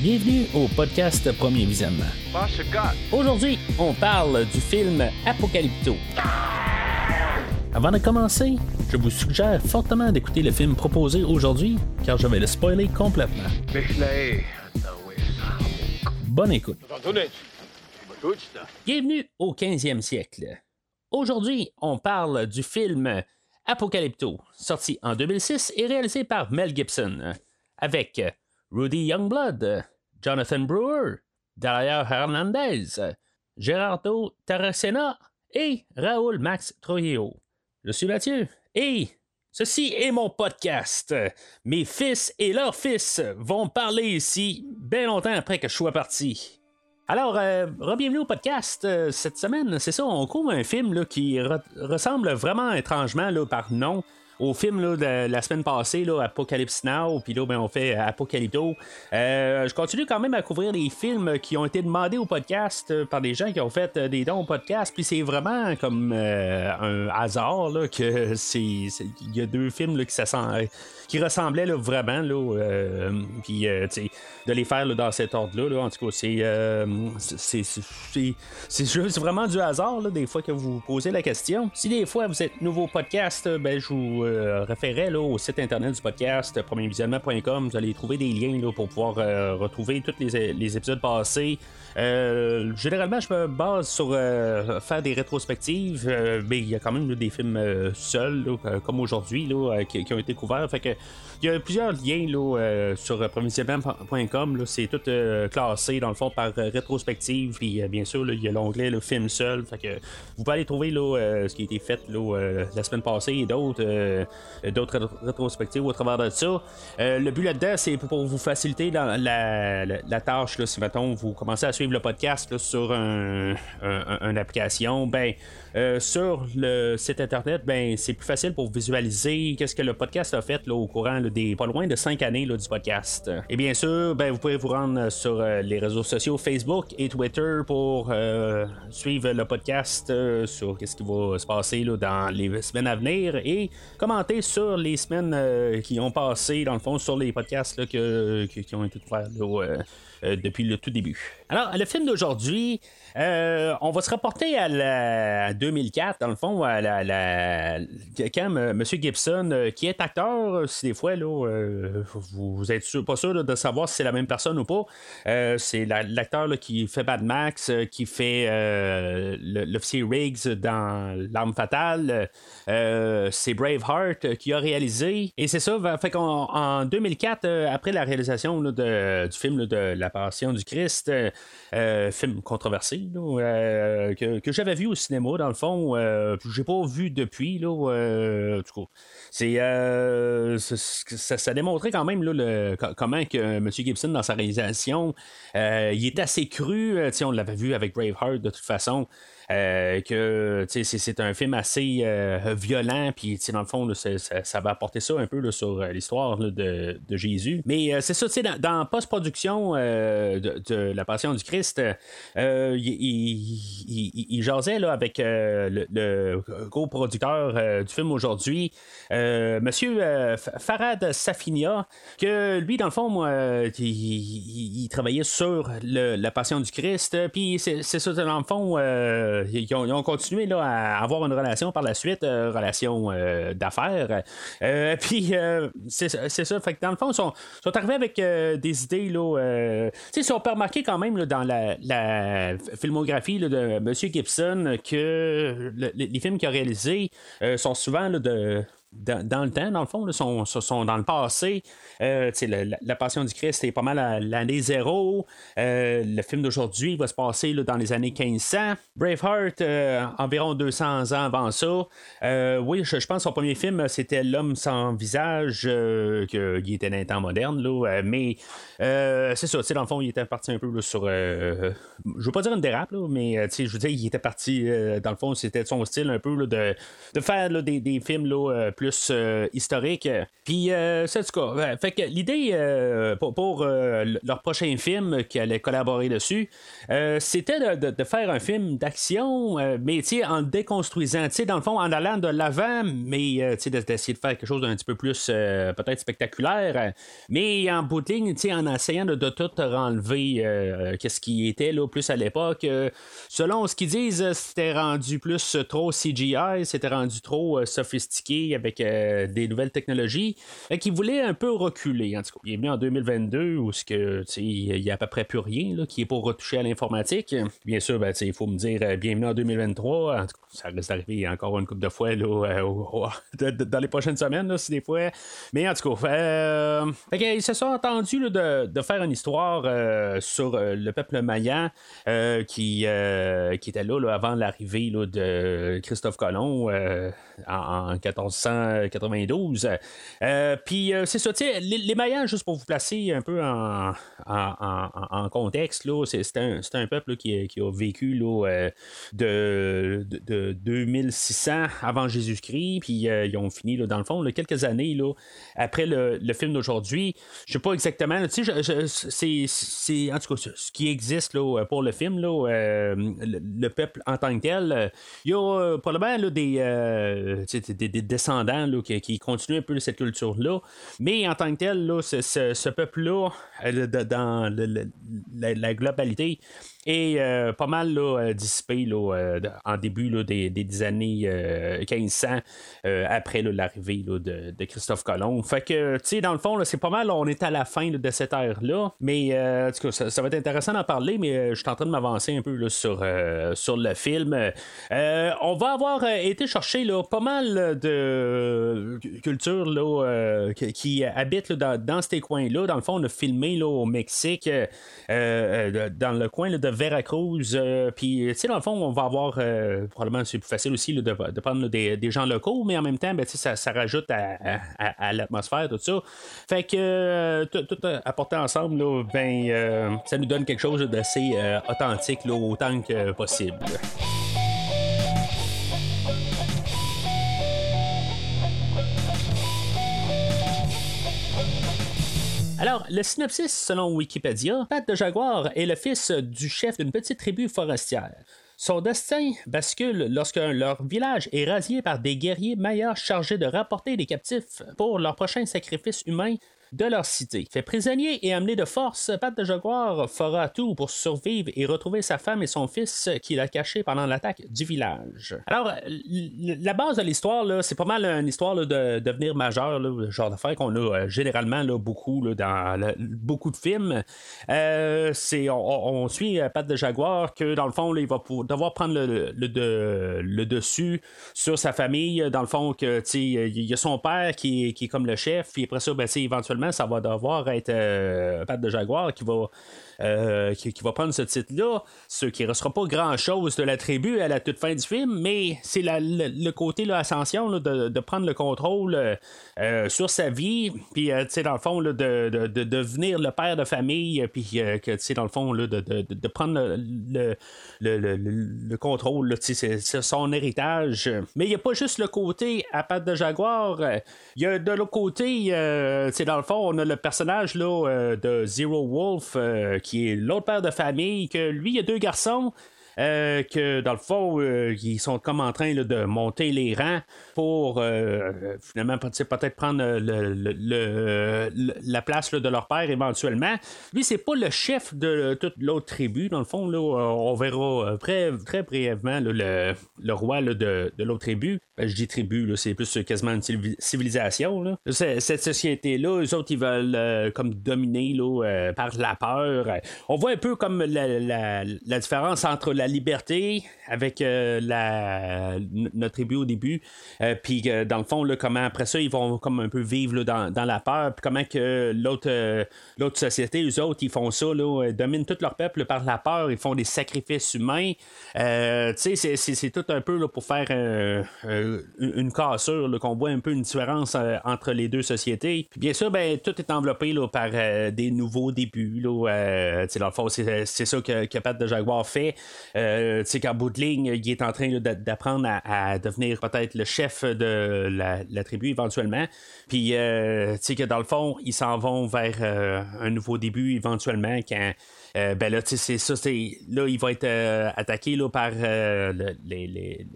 Bienvenue au podcast Premier Visionnement. Aujourd'hui, on parle du film Apocalypto. Avant de commencer, je vous suggère fortement d'écouter le film proposé aujourd'hui, car je vais le spoiler complètement. Bonne écoute. Bienvenue au 15e siècle. Aujourd'hui, on parle du film Apocalypto, sorti en 2006 et réalisé par Mel Gibson, avec Rudy Youngblood, Jonathan Brewer, Daria Hernandez, Gerardo Taracena et Raoul Max Trujillo. Je suis Mathieu et ceci est mon podcast. Mes fils et leurs fils vont parler ici bien longtemps après que je sois parti. Alors, euh, bienvenue au podcast. Euh, cette semaine, c'est ça, on couvre un film qui ressemble vraiment étrangement par nom au film là, de la semaine passée, là, Apocalypse Now, puis là, ben, on fait Apocalypto. Euh, je continue quand même à couvrir les films qui ont été demandés au podcast euh, par des gens qui ont fait euh, des dons au podcast, puis c'est vraiment comme un hasard là, que c'est. Il y a deux films là, qui, ressemblaient là, vraiment, là, puis de les faire dans cet ordre-là, en tout cas, c'est, c'est, juste vraiment du hasard, des fois que vous posez la question. Si des fois vous êtes nouveau au podcast, ben, je vous euh, référer au site internet du podcast premiervisionnement.com. Vous allez trouver des liens pour pouvoir euh, retrouver tous les, épisodes passés. Euh, généralement, je me base sur faire des rétrospectives, mais il y a quand même des films seuls, comme aujourd'hui, qui, qui, ont été couverts. Il y a plusieurs liens là, euh, sur euh, premiervisionnement.com. C'est tout euh, classé dans le fond par rétrospective. Puis bien sûr, il y a l'onglet le film seul. Vous pouvez aller trouver là, ce qui a été fait là, la semaine passée et d'autres d'autres rétrospectives au travers de ça. le but là-dedans, c'est pour vous faciliter la, tâche. Là, si mettons, vous commencez à suivre le podcast sur un, une application, ben sur le site internet, ben c'est plus facile pour visualiser qu'est-ce que le podcast a fait là, au courant des pas loin de 5 années du podcast. Et bien sûr, ben, vous pouvez vous rendre sur euh, les réseaux sociaux Facebook et Twitter pour euh, suivre le podcast euh, sur ce qui va se passer dans les semaines à venir et commenter sur les semaines qui ont passé, dans le fond, sur les podcasts qui, ont été couverts depuis le tout début. Alors, le film d'aujourd'hui, euh, on va se rapporter à la 2004, dans le fond, à M. Gibson, euh, qui est acteur, si des fois, euh, vous êtes pas sûr de savoir si c'est la même personne ou pas. c'est l'acteur qui fait Bad Max, qui fait l'officier Riggs dans L'arme fatale. c'est Braveheart qui a réalisé. Et c'est ça, fait qu'en 2004, après la réalisation du film de La Passion du Christ, film controversé, euh, que, j'avais vu au cinéma, dans le fond. Euh, j'ai pas vu depuis, là. Euh, c'est, ça, démontrait quand même là, comment que M. Gibson, dans sa réalisation, il est assez cru. on l'avait vu avec Braveheart, de toute façon. Euh, que c'est un film assez euh, violent, puis dans le fond, ça, va apporter ça un peu sur euh, l'histoire de, Jésus. Mais c'est ça, dans, dans post-production de, La Passion du Christ, il, jasait là, avec le, co-producteur du film aujourd'hui, Monsieur Farad Safinia, que lui, dans le fond, il, travaillait sur La Passion du Christ, puis c'est ça, dans le fond, euh, ils, ont, continué là, à avoir une relation par la suite, euh, relation euh, d'affaires. puis c'est ça. Fait que dans le fond, ils sont, arrivés avec des idées. Là, ils sont pas remarqués quand même dans la, filmographie de M. Gibson que les films qu'il a réalisés sont souvent de dans, le temps, dans le fond, sont, sont, dans le passé. Euh, la, Passion du Christ, c'est pas mal l'année zéro. Euh, le film d'aujourd'hui va se passer dans les années 1500. Braveheart, euh, environ 200 ans avant ça. oui, je, pense que son premier film, c'était L'homme sans visage, qui était dans les temps modernes. Là, mais c'est ça, dans le fond, il était parti un peu sur. je veux pas dire une dérape, mais je veux dire, il était parti, dans le fond, c'était son style un peu de, de faire des, des, films plus historique. Puis, c'est tout cas. fait que l'idée pour, leur prochain film qui allait collaborer dessus, c'était de, faire un film d'action, mais en déconstruisant, dans le fond, en allant de l'avant, mais d'essayer de faire quelque chose d'un petit peu plus peut-être spectaculaire, mais en bout de ligne, en essayant de, tout renlever qu'est-ce qui était là, plus à l'époque. selon ce qu'ils disent, c'était rendu plus trop CGI, c'était rendu trop sophistiqué des nouvelles technologies. et qui voulait un peu reculer. En tout cas, en 2022 où il n'y a à peu près plus rien qui est pour retoucher à l'informatique. Bien sûr, ben, il faut me dire bienvenue en 2023. En tout cas, ça risque d'arriver encore une couple de fois dans les prochaines semaines, si des fois. Mais en tout cas, euh, ils se sont entendus de, faire une histoire euh, sur euh, le peuple mayan qui, était là, avant l'arrivée de Christophe Colomb en, 1492. Puis c'est ça, les, les Mayans, juste pour vous placer un peu en, contexte, c'est un, un, peuple qui, qui, a vécu là, de, de, 2600 avant Jésus-Christ, puis ils ont fini là, dans le fond quelques années là, après le, film d'aujourd'hui. Je sais pas exactement, tu sais, c'est en tout cas ce qui existe là, pour le film, là, euh, le, peuple en tant que tel. Il y a euh, probablement des, euh, des, descendants là, qui, continuent un peu cette culture-là, mais en tant que tel, là, ce, peuple-là, dans la globalité, et euh, pas mal euh, dissipé là, euh, en début des, années 1500 après l'arrivée de, Christophe Colomb. Fait que, tu sais, dans le fond, c'est pas mal, on est à la fin de cette ère-là, mais ça, va être intéressant d'en parler, mais je suis en train de m'avancer un peu sur, sur le film. on va avoir été chercher pas mal de cultures qui, habitent dans, dans, ces coins-là. Dans le fond, on a filmé au Mexique, dans le coin de Veracruz. Euh, puis, tu sais, dans le fond, on va avoir, euh, probablement, c'est plus facile aussi de, prendre des, gens locaux, mais en même temps, ben, ça, ça rajoute à, l'atmosphère, tout ça. Fait que, euh, tout, apporté ensemble, ben, ça nous donne quelque chose d'assez authentique, autant que possible. Alors, le synopsis selon Wikipédia, Pat de Jaguar est le fils du chef d'une petite tribu forestière. Son destin bascule lorsque leur village est rasié par des guerriers mayas chargés de rapporter des captifs pour leur prochain sacrifice humain de leur cité. Fait prisonnier et amené de force, Pat de Jaguar fera tout pour survivre et retrouver sa femme et son fils qu'il a cachés pendant l'attaque du village. Alors, la base de l'histoire, c'est pas mal une histoire de devenir majeur, le genre d'affaire qu'on a euh, généralement beaucoup dans beaucoup de films. Euh, on, suit euh, Pat de Jaguar que dans le fond, il va devoir prendre le, dessus sur sa famille. Dans le fond, il y a son père qui est comme le chef, puis après ça, ben, éventuellement ça va devoir être euh, Pat de Jaguar qui va euh, qui, va prendre ce titre-là, ce qui ne restera pas grand-chose de la tribu à la toute fin du film, mais c'est le, côté là, ascension de, prendre le contrôle euh, sur sa vie, puis euh, dans le fond, de, devenir le père de famille, puis que dans le fond, de, prendre le, le, contrôle, c'est son héritage. Mais il n'y a pas juste le côté à patte de jaguar, il y a de l'autre côté, dans le fond, on a le personnage là, de Zero Wolf qui est l'autre père de famille, que lui, il a deux garçons. Euh, que dans le fond, euh, ils sont comme en train de monter les rangs pour euh, finalement peut-être prendre la place de leur père éventuellement. Lui, c'est pas le chef de toute l'autre tribu. Dans le fond, là, on verra très, très brièvement le, roi de, l'autre tribu. Ben, je dis tribu, c'est plus quasiment une civilisation. Cette société-là, eux autres, ils veulent comme dominer par la peur. On voit un peu comme la, la différence entre la liberté avec euh, la, notre tribu au début. Euh, puis euh, dans le fond, comment après ça, ils vont comme un peu vivre dans, dans, la peur. Puis comment que l'autre, l'autre société, eux autres, ils font ça, là, dominent tout leur peuple par la peur. Ils font des sacrifices humains. c'est, c'est, tout un peu pour faire une cassure, qu'on voit un peu une différence entre les deux sociétés. Puis bien sûr, ben, tout est enveloppé par des nouveaux débuts. Là, dans le fond, c'est, ça que, que Pat de Jaguar fait. Euh, tu sais, qu'en bout de ligne, il est en train d'apprendre à, devenir peut-être le chef de la, tribu éventuellement. Puis, tu sais, que dans le fond, ils s'en vont vers un nouveau début éventuellement quand. ben là, tu sais, c'est ça, là, il va être attaqué là, par les,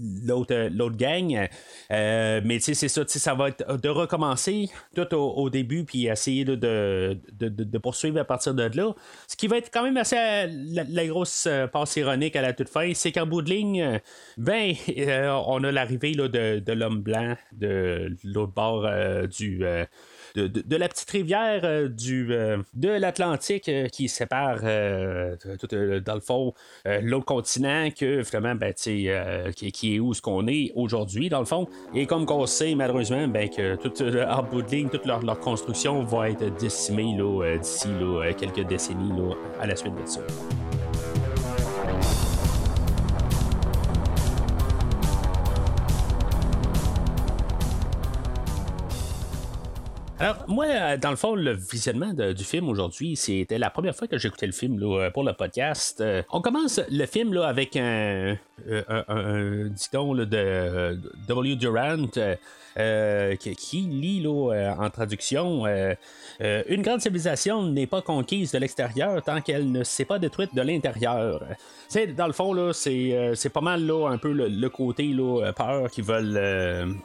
l'autre, euh, l'autre gang. Euh, mais tu sais, c'est ça, ça va être de recommencer tout au, début, puis essayer de, de, poursuivre à partir de là. Ce qui va être quand même assez la, grosse euh, passe ironique à la toute fin, c'est qu'en bout de ligne, ben, on a l'arrivée de, l'homme blanc de l'autre bord du de, la petite rivière euh, du, euh, de l'Atlantique euh, qui sépare tout, dans le fond l'autre continent que vraiment ben, qui, qui, est où ce qu'on est aujourd'hui dans le fond. Et comme on sait malheureusement ben, que tout en bout toute leur, construction va être décimée d'ici quelques décennies à la suite de ça. Alors, moi, euh, dans le fond, le visionnement du film aujourd'hui, c'était la première fois que j'écoutais le film là, pour le podcast. Euh, on commence le film là, avec un, euh, un, dicton de W. Durant. qui, lit là, en traduction Une grande civilisation n'est pas conquise de l'extérieur tant qu'elle ne s'est pas détruite de l'intérieur. Dans le fond, là, c'est, pas mal là, un peu le, côté là, peur qu'ils veulent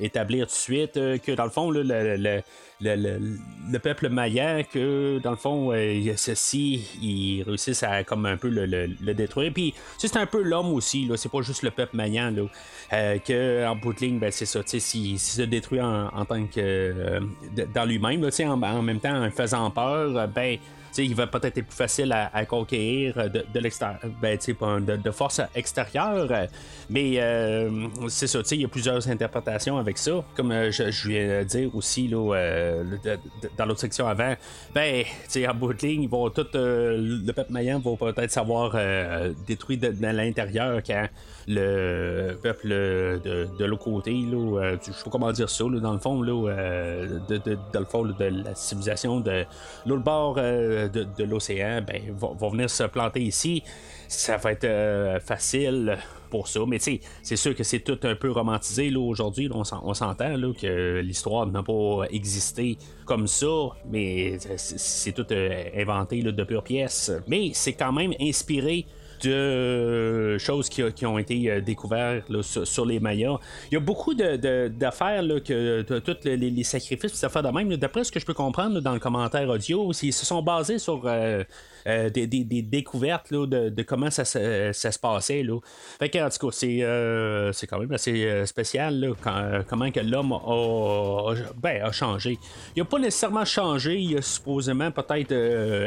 établir tout de suite, que dans le fond, là, le le, peuple mayan que dans le fond euh, ceci ils réussissent à comme un peu le, détruire. Puis c'est un peu l'homme aussi là. C'est pas juste le peuple mayan là. Euh, que en bout de ligne ben, c'est ça tu sais se détruit en, tant que euh, dans lui-même en, en même temps en faisant peur ben il va peut-être être plus facile à, conquérir de, de l'extérieur, ben, de, force extérieure. Mais euh, c'est ça, il y a plusieurs interprétations avec ça. Comme euh, je, viens de dire aussi là, euh, dans l'autre section avant, ben, en bout de ligne, vont tout, le peuple mayan va peut-être savoir détruire de, l'intérieur quand le peuple de, de l'autre côté, là, je sais pas comment dire ça, dans le fond, là, de, dans le fond de la civilisation de l'autre bord de, l'océan ben, vont, venir se planter ici. Ça va être euh, facile pour ça. Mais c'est sûr que c'est tout un peu romantisé aujourd'hui. On, s'entend que l'histoire n'a pas existé comme ça, mais c'est tout euh, inventé de pure pièce. Mais c'est quand même inspiré de choses qui, ont été euh, découvertes sur, les Mayas. Il y a beaucoup d'affaires que tous les, sacrifices, ça fait de même. D'après ce que je peux comprendre dans le commentaire audio, ils se sont basés sur euh, euh, des, découvertes de, comment ça, se passait. Là. Fait que, en tout cas, c'est, quand même assez spécial comment que l'homme a, ben, a changé. Il n'a pas nécessairement changé, il a supposément peut-être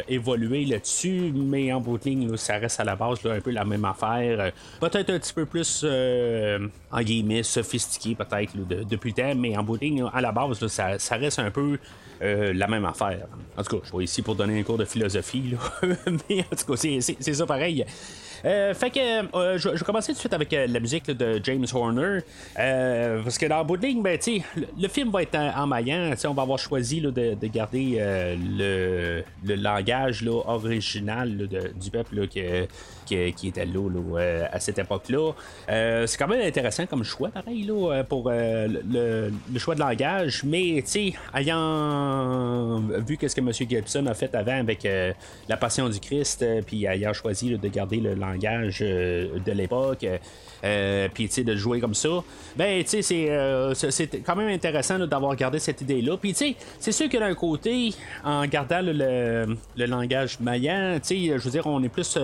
évolué là-dessus, mais en bout de ligne, ça reste à la base un peu la même affaire. Euh, peut-être un petit peu plus, euh, en guillemets, sophistiqué, peut-être, depuis le temps, mais en bout de ligne, à la base, ça, reste un peu euh, la même affaire. En tout cas, je suis ici pour donner un cours de philosophie, mais en tout cas, c'est ça pareil. Euh, fait que euh, je, vais commencer tout de suite avec euh, la musique de James Horner. parce que dans le bout de ben, le, le, film va être en, maillant. On va avoir choisi de, de, garder le, le, langage là, original du peuple qui, qui, était là, à cette époque-là. c'est quand même intéressant comme choix, pareil, là, pour le, choix de langage. Mais ayant vu ce que M. Gibson a fait avant avec la Passion du Christ, puis ayant choisi de garder le langage langage euh, de l'époque. Euh, puis de jouer comme ça, ben tu sais euh, c'est, quand même intéressant d'avoir gardé cette idée-là. Puis tu sais, c'est sûr que d'un côté, en gardant le, langage maillant, tu sais, je veux dire, on est plus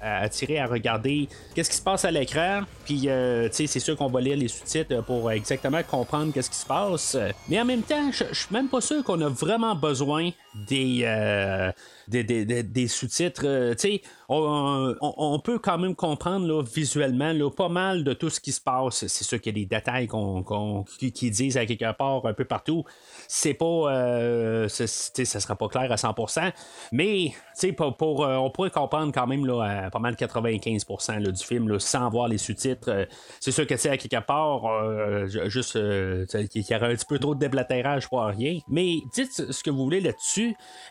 attiré à regarder qu'est-ce qui se passe à l'écran. Puis tu sais, c'est sûr qu'on va lire les sous-titres pour exactement comprendre qu'est-ce qui se passe. Mais en même temps, je suis même pas sûr qu'on a vraiment besoin des des, sous-titres. Euh, on, peut quand même comprendre là, visuellement là, pas mal de tout ce qui se passe. C'est sûr qu'il y a des détails qu'on, qui, disent à quelque part un peu partout. C'est pas. Euh, ça sera pas clair à 100%. Mais pour, pour euh, on pourrait comprendre quand même là, pas mal 95% du film sans voir les sous-titres. c'est sûr que à quelque part, juste qu'il y aurait un petit peu trop de déblatérage pour rien. Mais dites ce que vous voulez là-dessus.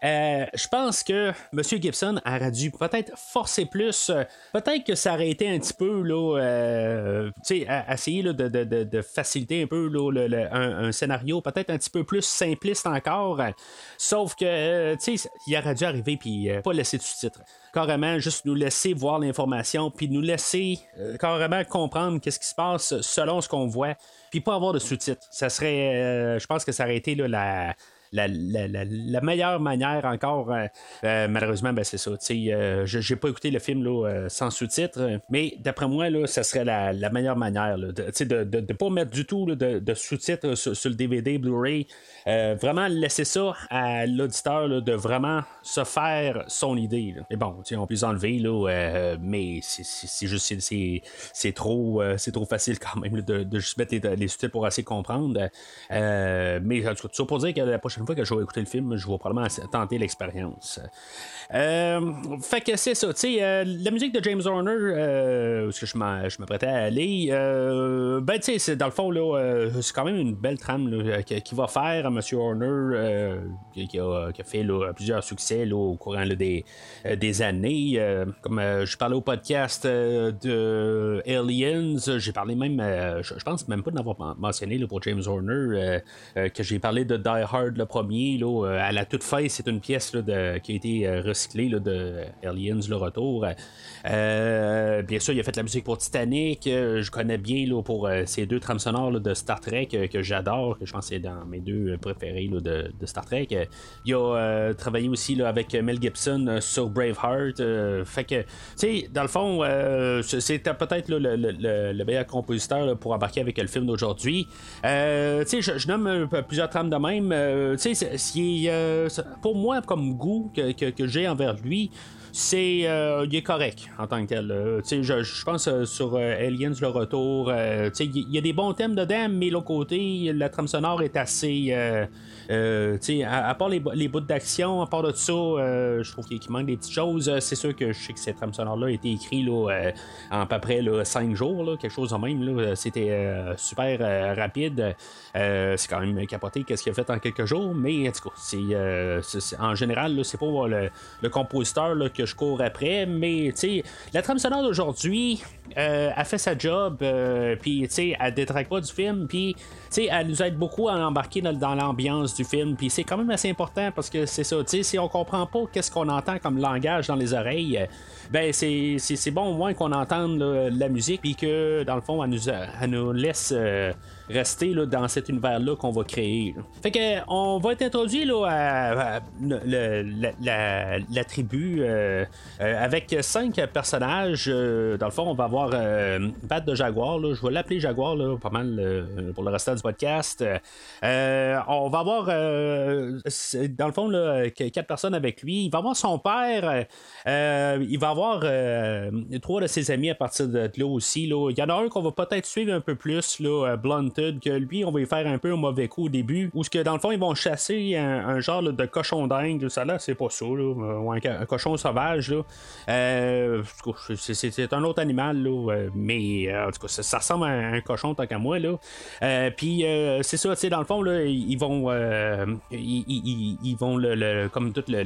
Je pense que M. Gibson aurait dû peut-être forcer plus. Peut-être que ça aurait été un petit peu, tu essayer de, faciliter un peu un, scénario peut-être un petit peu plus simpliste encore. Sauf que, tu sais, il aurait dû arriver puis pas laisser de sous-titres carrément juste nous laisser voir l'information, puis nous laisser carrément comprendre qu'est-ce qui se passe selon ce qu'on voit, puis pas avoir de sous-titres. Ça serait, je pense que ça aurait été la, la, la, meilleure manière encore, euh, euh, malheureusement, ben, c'est ça. Euh, je n'ai pas écouté le film là, sans sous-titres, mais d'après moi, là, ça serait la, meilleure manière de ne de, de, pas mettre du tout de, sous-titres sur, le DVD, Blu-ray. vraiment laisser ça à l'auditeur de vraiment se faire son idée. Mais bon, on peut les enlever, là, mais c'est juste trop, trop facile quand même de, juste mettre les, sous-titres pour assez comprendre. mais en tout cas, ça pour dire que la prochaine fois que je vais écouter le film, je vais probablement tenter l'expérience. Euh, fait que c'est ça, tu sais, euh, la musique de James Horner, euh, que je m'apprêtais à aller, ben tu sais, dans le fond, là, c'est quand même une belle trame qui, va faire à M. Horner, qui, a, fait plusieurs succès au courant des, des années. comme je parlais au podcast de Aliens, j'ai parlé même, je, pense même pas d'avoir mentionné pour James Horner, que j'ai parlé de Die Hard le premier, là, à la toute fin, c'est une pièce de, qui a été recyclée de Aliens, le retour. Euh, bien sûr, il a fait la musique pour Titanic. Euh, je connais bien là, pour euh, ces deux trames sonores de Star Trek que j'adore, que je pense que c'est dans mes deux préférés de, Star Trek. Il a travaillé aussi là, avec Mel Gibson sur Braveheart. fait que, tu sais, dans le fond, c'était peut-être le, meilleur compositeur pour embarquer avec le film d'aujourd'hui. tu sais, je, nomme plusieurs trames de même. tu sais, pour moi, comme goût que, que j'ai envers lui, c'est euh, il est correct en tant que tel. Euh, je, je pense euh, sur Aliens le retour, il y, a des bons thèmes dedans, mais l'autre côté, la trame sonore est assez euh, à, part les, bouts d'action, à part de ça, euh, je trouve qu'il manque des petites choses. Euh, c'est sûr que je sais que cette trame sonore-là a été écrite là, en à peu près 5 jours, quelque chose de même. C'était super rapide. c'est quand même capoté qu'est-ce qu'il a fait en quelques jours, mais en en général, c'est pas le, compositeur que je cours après, mais la trame sonore d'aujourd'hui a fait sa job, puis elle détraque pas du film, puis elle nous aide beaucoup à embarquer dans, l'ambiance du film. Puis c'est quand même assez important parce que c'est ça. Si on comprend pas qu'est-ce qu'on entend comme langage dans les oreilles, euh, ben c'est, bon au moins qu'on entende la musique. Puis que dans le fond, elle nous, elle nous laisse. Rester là, dans cet univers-là qu'on va créer. Fait que on va être introduit là, à, la, tribu euh, euh, avec cinq personnages. Euh, dans le fond, on va avoir patte de Jaguar. Là. Je vais l'appeler Jaguar là, pas mal pour le restant du podcast. on va avoir dans le fond là, quatre personnes avec lui. Il va avoir son père. il va avoir trois de ses amis à partir de là aussi. Là. Il y en a un qu'on va peut-être suivre un peu plus, là, que lui, on va y faire un peu un mauvais coup au début, où ce que dans le fond, ils vont chasser un, genre de cochon dingue, ça là, c'est pas ça, là, ou un, cochon sauvage, là. Euh, c'est un autre animal, là, euh, mais euh, en tout cas, ça, ressemble à un, cochon tant qu'à moi, là. Puis c'est ça, tu sais, dans le fond, là, ils vont, ils, vont le, comme tout le,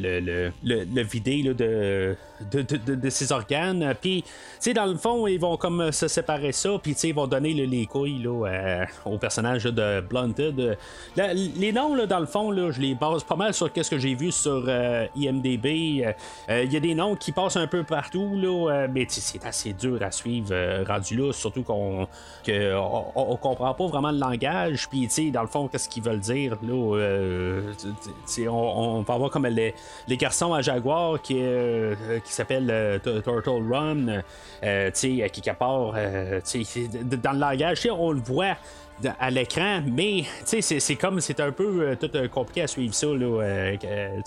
le, vider de, de, de, de, ses organes. Puis, tu sais, dans le fond, ils vont comme se séparer ça, puis tu sais, ils vont donner les couilles là, au personnage de Blunted. les noms, là, dans le fond, là, je les base pas mal sur ce que j'ai vu sur euh, IMDB. Euh, euh, il y a des noms qui passent un peu partout, là, mais c'est assez dur à suivre rendu là, surtout qu'on on, comprend pas vraiment le langage. Puis, dans le fond, qu'est-ce qu'ils veulent dire? Là, on, on, va avoir comme les, les garçons à Jaguar qui, qui s'appelle Turtle Run, qui, qui part dans le langage, on le voit à l'écran, mais c'est comme c'est un peu euh, tout euh, compliqué à suivre ça. Euh,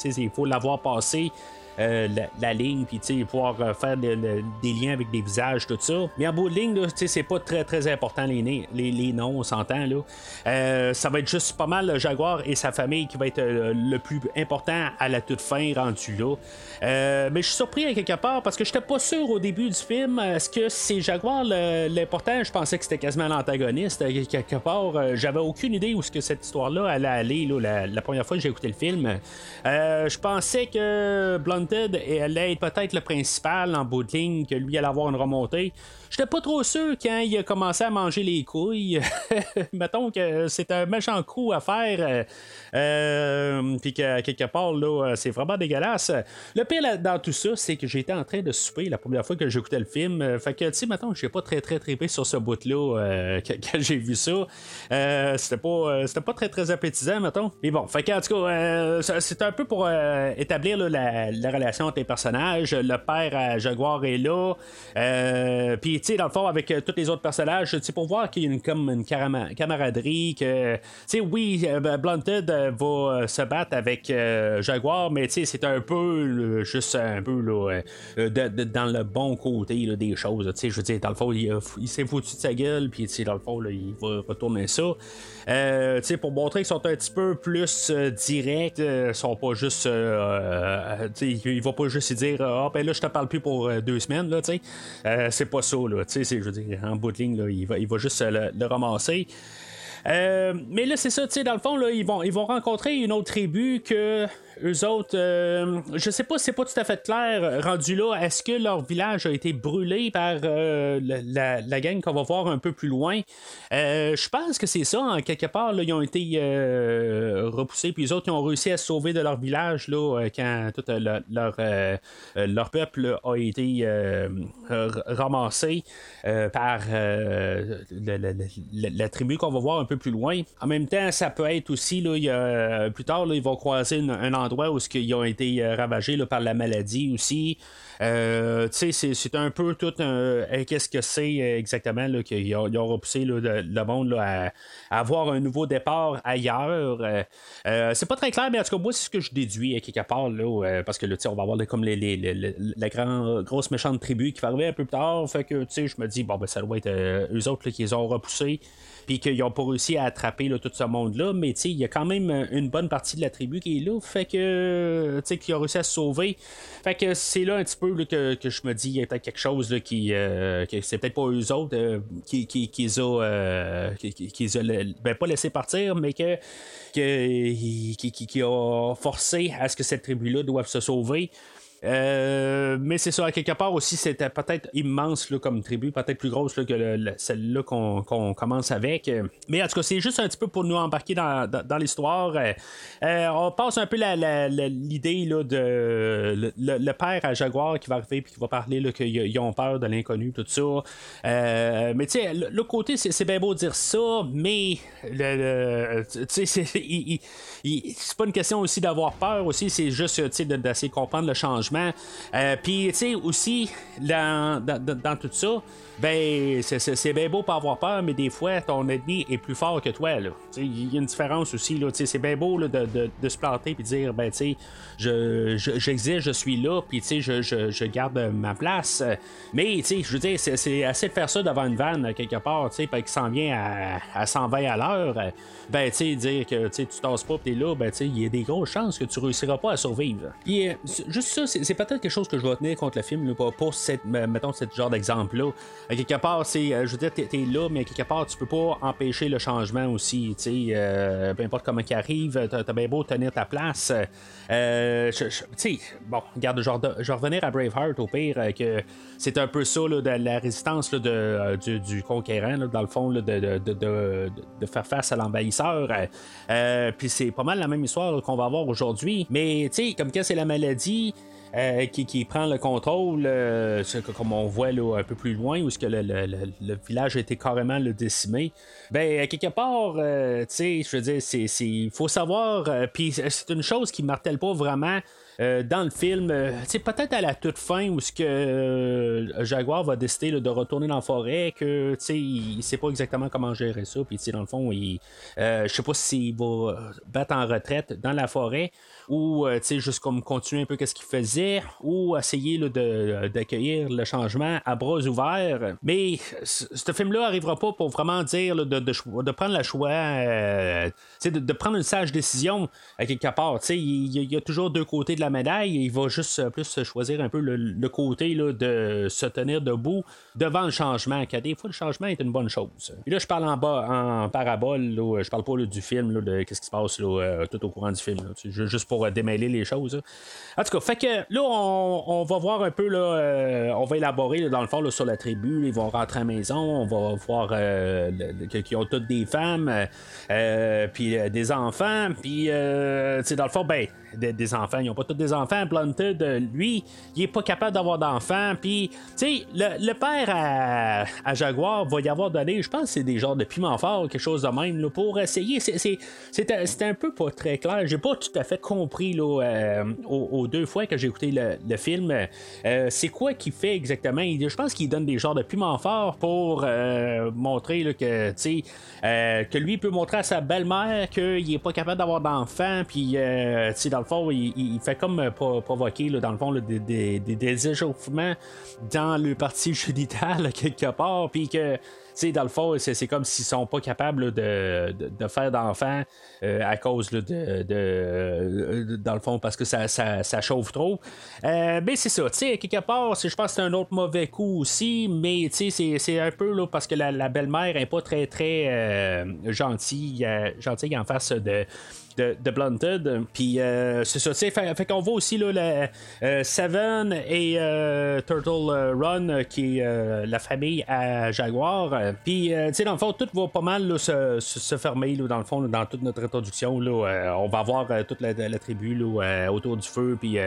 il faut l'avoir passé euh, la, ligne, puis pouvoir euh, faire des liens avec des visages, tout ça. Mais en bout de ligne, c'est pas très très important les, noms, on s'entend. là. Euh, ça va être juste pas mal le Jaguar et sa famille qui va être le plus important à la toute fin rendu là. mais je suis surpris à quelque part parce que j'étais pas sûr au début du film. Est-ce que c'est Jaguar l'important? Je pensais que c'était quasiment l'antagoniste. Quelque part, j'avais aucune idée où ce que cette histoire-là allait aller la, première fois que j'ai écouté le film. je pensais que Blonde Blunted allait être peut-être le principal en bout que lui allait avoir une remontée. J'étais pas trop sûr quand il a commencé à manger les couilles. Mettons que c'est un méchant coup à faire. Euh, puis que quelque part, là, c'est vraiment dégueulasse. Le pire dans tout ça, c'est que j'étais en train de souper la première fois que j'écoutais le film. Fait que, tu sais, mettons, j'ai pas très, très trippé sur ce bout-là euh, quand, j'ai vu ça. Euh, c'était pas, c'était pas très, très appétisant, mettons. Mais bon, fait que, en tout cas, c'est un peu pour établir la, relation entre les personnages. Le père à Jaguar est là. Puis, tu sais, dans le fond, avec tous les autres personnages, c'est pour voir qu'il y a une, comme une camaraderie. Que, tu sais, oui, Blunted va euh, se battre avec euh, Jaguar, mais c'est un peu juste un peu là, euh, dans le bon côté des choses. Je veux dire, dans le fond, il, s'est foutu de sa gueule, puis dans le fond, il va retourner ça. pour montrer qu'ils sont un petit peu plus directs, ils sont pas juste. il va pas juste dire Ah, ben là, je te parle plus pour deux semaines, là, c'est pas ça, je veux dire, en bout de ligne, il, va, il va juste le ramasser. Euh, mais là, c'est ça, tu sais, dans le fond, ils, vont, ils vont rencontrer une autre tribu que eux autres, euh, je sais pas, c'est pas tout à fait clair. Rendu là, est-ce que leur village a été brûlé par euh, la, gang qu'on va voir un peu plus loin? Je pense que c'est ça. En quelque part, ils ont été repoussés, puis les autres, ils ont réussi à se sauver de leur village là, quand tout leur, peuple a été ramassé par la, tribu qu'on va voir un peu plus loin. En même temps, ça peut être aussi, là, plus tard, ils vont croiser un endroit où ils ont été euh, ravagés par la maladie aussi. Euh, c'est un peu tout un. Qu'est-ce que c'est euh, exactement qu'ils ont, repoussé le, monde à, avoir un nouveau départ ailleurs. c'est pas très clair, mais en tout cas, moi, c'est ce que je déduis quelque part, parce que là, on va avoir comme la grosse méchante tribu qui va arriver un peu plus tard. Je me dis, bon, ben, ça doit être eux autres qui les ont repoussés puis qu'ils n'ont pas réussi à attraper tout ce monde-là, mais il y a quand même une bonne partie de la tribu qui est là, fait que, qui a réussi à se sauver. Fait que c'est là un petit peu que, je me dis, il y a peut-être quelque chose qui, euh, c'est peut-être pas eux autres euh, qui, qui, qui, les a, euh, qui, ben, pas laissé partir, mais que, qui, qui, a forcé à ce que cette tribu-là doive se sauver. Euh, mais c'est ça, quelque part aussi, c'était peut-être immense là, comme tribu, peut-être plus grosse que celle-là qu'on, commence avec. Mais en tout cas, c'est juste un petit peu pour nous embarquer dans, l'histoire. Euh, euh, on passe un peu l'idée de le, père à Jaguar qui va arriver et qui va parler qu'ils ont peur de l'inconnu, tout ça. mais tu sais, le, côté, c'est, bien beau dire ça, mais c'est, c'est pas une question aussi d'avoir peur aussi, c'est juste d'essayer de comprendre le changement euh, puis, tu sais, aussi, dans, dans, tout ça, ben, c'est bien beau pas avoir peur, mais des fois, ton ennemi est plus fort que toi. Il y a une différence aussi. C'est bien beau là, de, de, se planter et dire, ben, tu sais, j'existe, je, je, suis là, puis, tu sais, je, je, garde ma place. Mais, tu je veux dire, c'est assez de faire ça devant une vanne, quelque part, tu qui s'en vient à, à 120 à l'heure. Ben, tu dire que tu tasses pas, t'es là, ben, tu il y a des grosses chances que tu réussiras pas à survivre. Puis, euh, juste ça, c'est peut-être quelque chose que je vais tenir contre le film, là, pour cette, mettons, ce genre d'exemple-là. Quelque part, c'est, euh, je veux dire, t'es, là, mais quelque part, tu peux pas empêcher le changement aussi, tu sais, euh, peu importe comment il arrive, t'as, bien beau tenir ta place. Euh, tu sais, bon, regarde, je vais revenir à Braveheart au pire, que c'est un peu ça, là, de la résistance de, du, conquérant, dans le fond, de, de, de, faire face à l'envahisseur. Puis c'est pas mal la même histoire qu'on va avoir aujourd'hui. Mais, tu sais, comme quand c'est la maladie, euh, qui, prend le contrôle, euh, comme on voit un peu plus loin, où que le, village a été carrément le décimé. Ben, quelque part, euh, tu sais, je veux dire, il faut savoir, puis c'est une chose qui martèle pas vraiment. Dans le film, c'est peut-être à la toute fin où ce que Jaguar va décider de retourner dans la forêt, que il, sait pas exactement comment gérer ça, puis dans le fond, il, je sais pas s'il va battre en retraite dans la forêt ou euh, juste comme continuer un peu ce qu'il faisait, ou essayer d'accueillir le changement à bras ouverts. Mais ce film-là n'arrivera pas pour vraiment dire de, de, prendre le choix, euh, de, prendre une sage décision à quelque part. Il y, a toujours deux côtés de la médaille il va juste euh, plus choisir un peu le, côté de se tenir debout devant le changement, car des fois le changement est une bonne chose. Et là, je parle en bas en parabole, je parle pas du film, de qu'est-ce qui se passe tout au courant du film. juste pour démêler les choses. En tout cas, fait que là, on, va voir un peu, on va élaborer dans le fond sur la tribu. Ils vont rentrer à la maison, on va voir qu'ils ont toutes des femmes, puis des enfants, puis dans le fond, ben, des, enfants. Ils n'ont pas tous des enfants. Blunted, lui, il est pas capable d'avoir d'enfants. Puis, tu sais, le, père à, Jaguar va y avoir donné, je pense c'est des genres de piment fort, quelque chose de même, là, pour essayer. C'était un peu pas très clair. J'ai pas tout à fait compris là, euh, aux, deux fois que j'ai écouté le, film. Euh, c'est quoi qu'il fait exactement? Je pense qu'il donne des genres de piment fort pour euh, montrer là, que, que lui peut montrer à sa belle-mère qu'il est pas capable d'avoir d'enfants. Puis, tu sais, dans le fond, il, fait comme euh, provoquer, dans le fond, des, des, échauffements dans le parti génital, quelque part, puis que dans le fond, c'est, comme s'ils sont pas capables de, faire d'enfants euh, à cause de, de, Dans le fond, parce que ça, ça, chauffe trop. Euh, mais c'est ça, tu sais, quelque part, je pense que c'est un autre mauvais coup aussi, mais tu sais, c'est, un peu là, parce que la, belle-mère est pas très, très gentille, gentille en face de de, Blunted. Puis euh, c'est ça, fait, fait qu'on voit aussi là, euh, Seven et euh, Turtle Run, qui est la famille à Jaguar. Puis, tu sais, dans le fond, tout va pas mal se, se, fermer, là, dans le fond, dans toute notre introduction. Là, on va voir toute la, tribu là, autour du feu, puis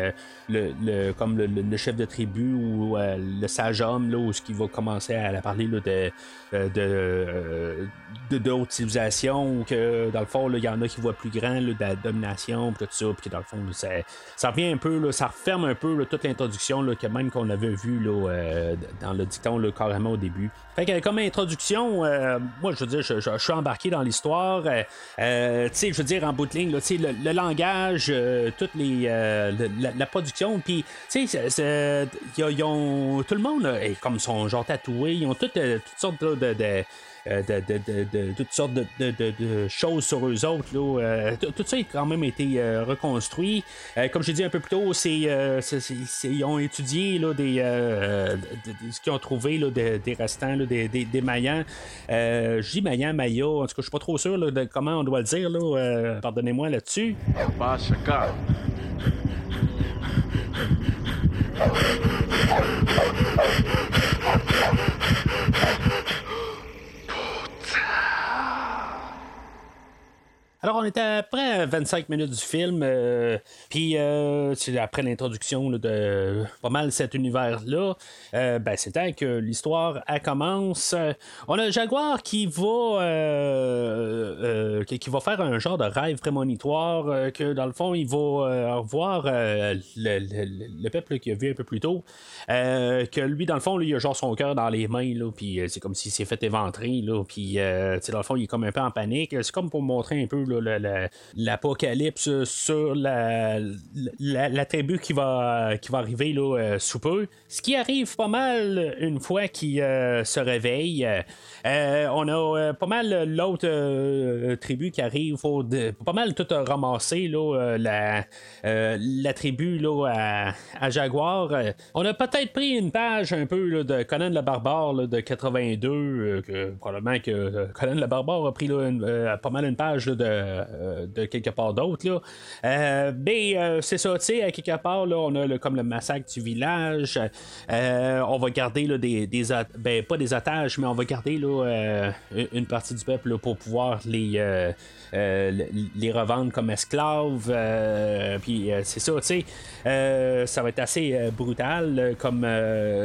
le, le, comme le, chef de tribu ou le sage homme, là, ce qui va commencer à, parler là, de de d'autres civilisations, que dans le fond, il y en a qui voient plus grand de la domination, tout ça, puis dans le fond, ça, revient un peu, ça referme un peu toute l'introduction que même qu'on avait vu là, euh, dans le dicton là, carrément au début. Fait que comme introduction, euh, moi je veux dire, je, suis embarqué dans l'histoire. Euh, tu sais, je veux dire, en bout de ligne, le, le, langage, toutes les la, production, puis tu sais, ils tout le monde est comme son genre tatoué, ils ont toutes, toutes sortes de, toutes sortes de, choses sur eux autres. Euh, tout ça a quand même été euh, reconstruit. comme j'ai dit un peu plus tôt, c'est, ils ont étudié là, des, ce qu'ils ont trouvé là, des restants, des, des, des Mayans. je dis Mayans, Maya, en tout cas, je suis pas trop sûr de comment on doit le dire. Là, pardonnez-moi là-dessus. Alors, on était après 25 minutes du film, euh, puis euh, après l'introduction de pas mal cet univers-là, euh, ben, c'est temps que l'histoire commence. On a Jaguar qui va qui, va faire un genre de rêve prémonitoire que dans le fond, il va revoir le, peuple qu'il a vu un peu plus tôt, que lui, dans le fond, lui, il a genre son cœur dans les mains, puis c'est comme s'il s'est fait éventrer, puis dans le fond, il est comme un peu en panique. C'est comme pour montrer un peu l'apocalypse sur la, tribu qui va, qui va arriver là, euh, sous peu. Ce qui arrive pas mal une fois qu'il euh, se réveille. Euh, on a pas mal l'autre tribu qui arrive, faut pas mal tout ramasser là, la, tribu là, à, Jaguar. On a peut-être pris une page un peu de Conan le Barbare de 82, que, probablement que Conan le Barbare a pris pas mal une page de euh, de quelque part d'autre. Là. Euh, mais euh, c'est ça, tu sais, quelque part, là, on a le, comme le massacre du village. on va garder là, des, des ben, pas des otages, mais on va garder là, une partie du peuple pour pouvoir les. Les revendre comme esclaves. puis c'est ça, tu sais, ça va être assez brutal comme,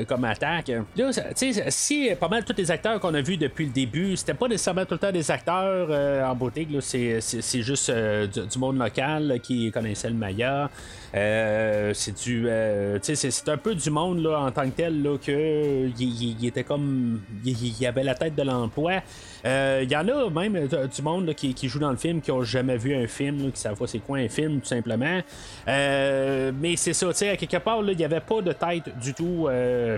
comme attaque. Là, tu sais, si pas mal tous les acteurs qu'on a vus depuis le début, c'était pas nécessairement tout le temps des acteurs en beauté, c'est juste euh, du, monde local qui connaissait le Maya. Euh, c'est du. Euh, c'est un peu du monde là, en tant que tel là, que il, était comme. Il, avait la tête de l'emploi. Il y en a même du monde qui, joue dans le film qui ont jamais vu un film, qui savent c'est quoi un film tout simplement. mais c'est ça, tu sais, à quelque part, il n'y avait pas de tête du tout.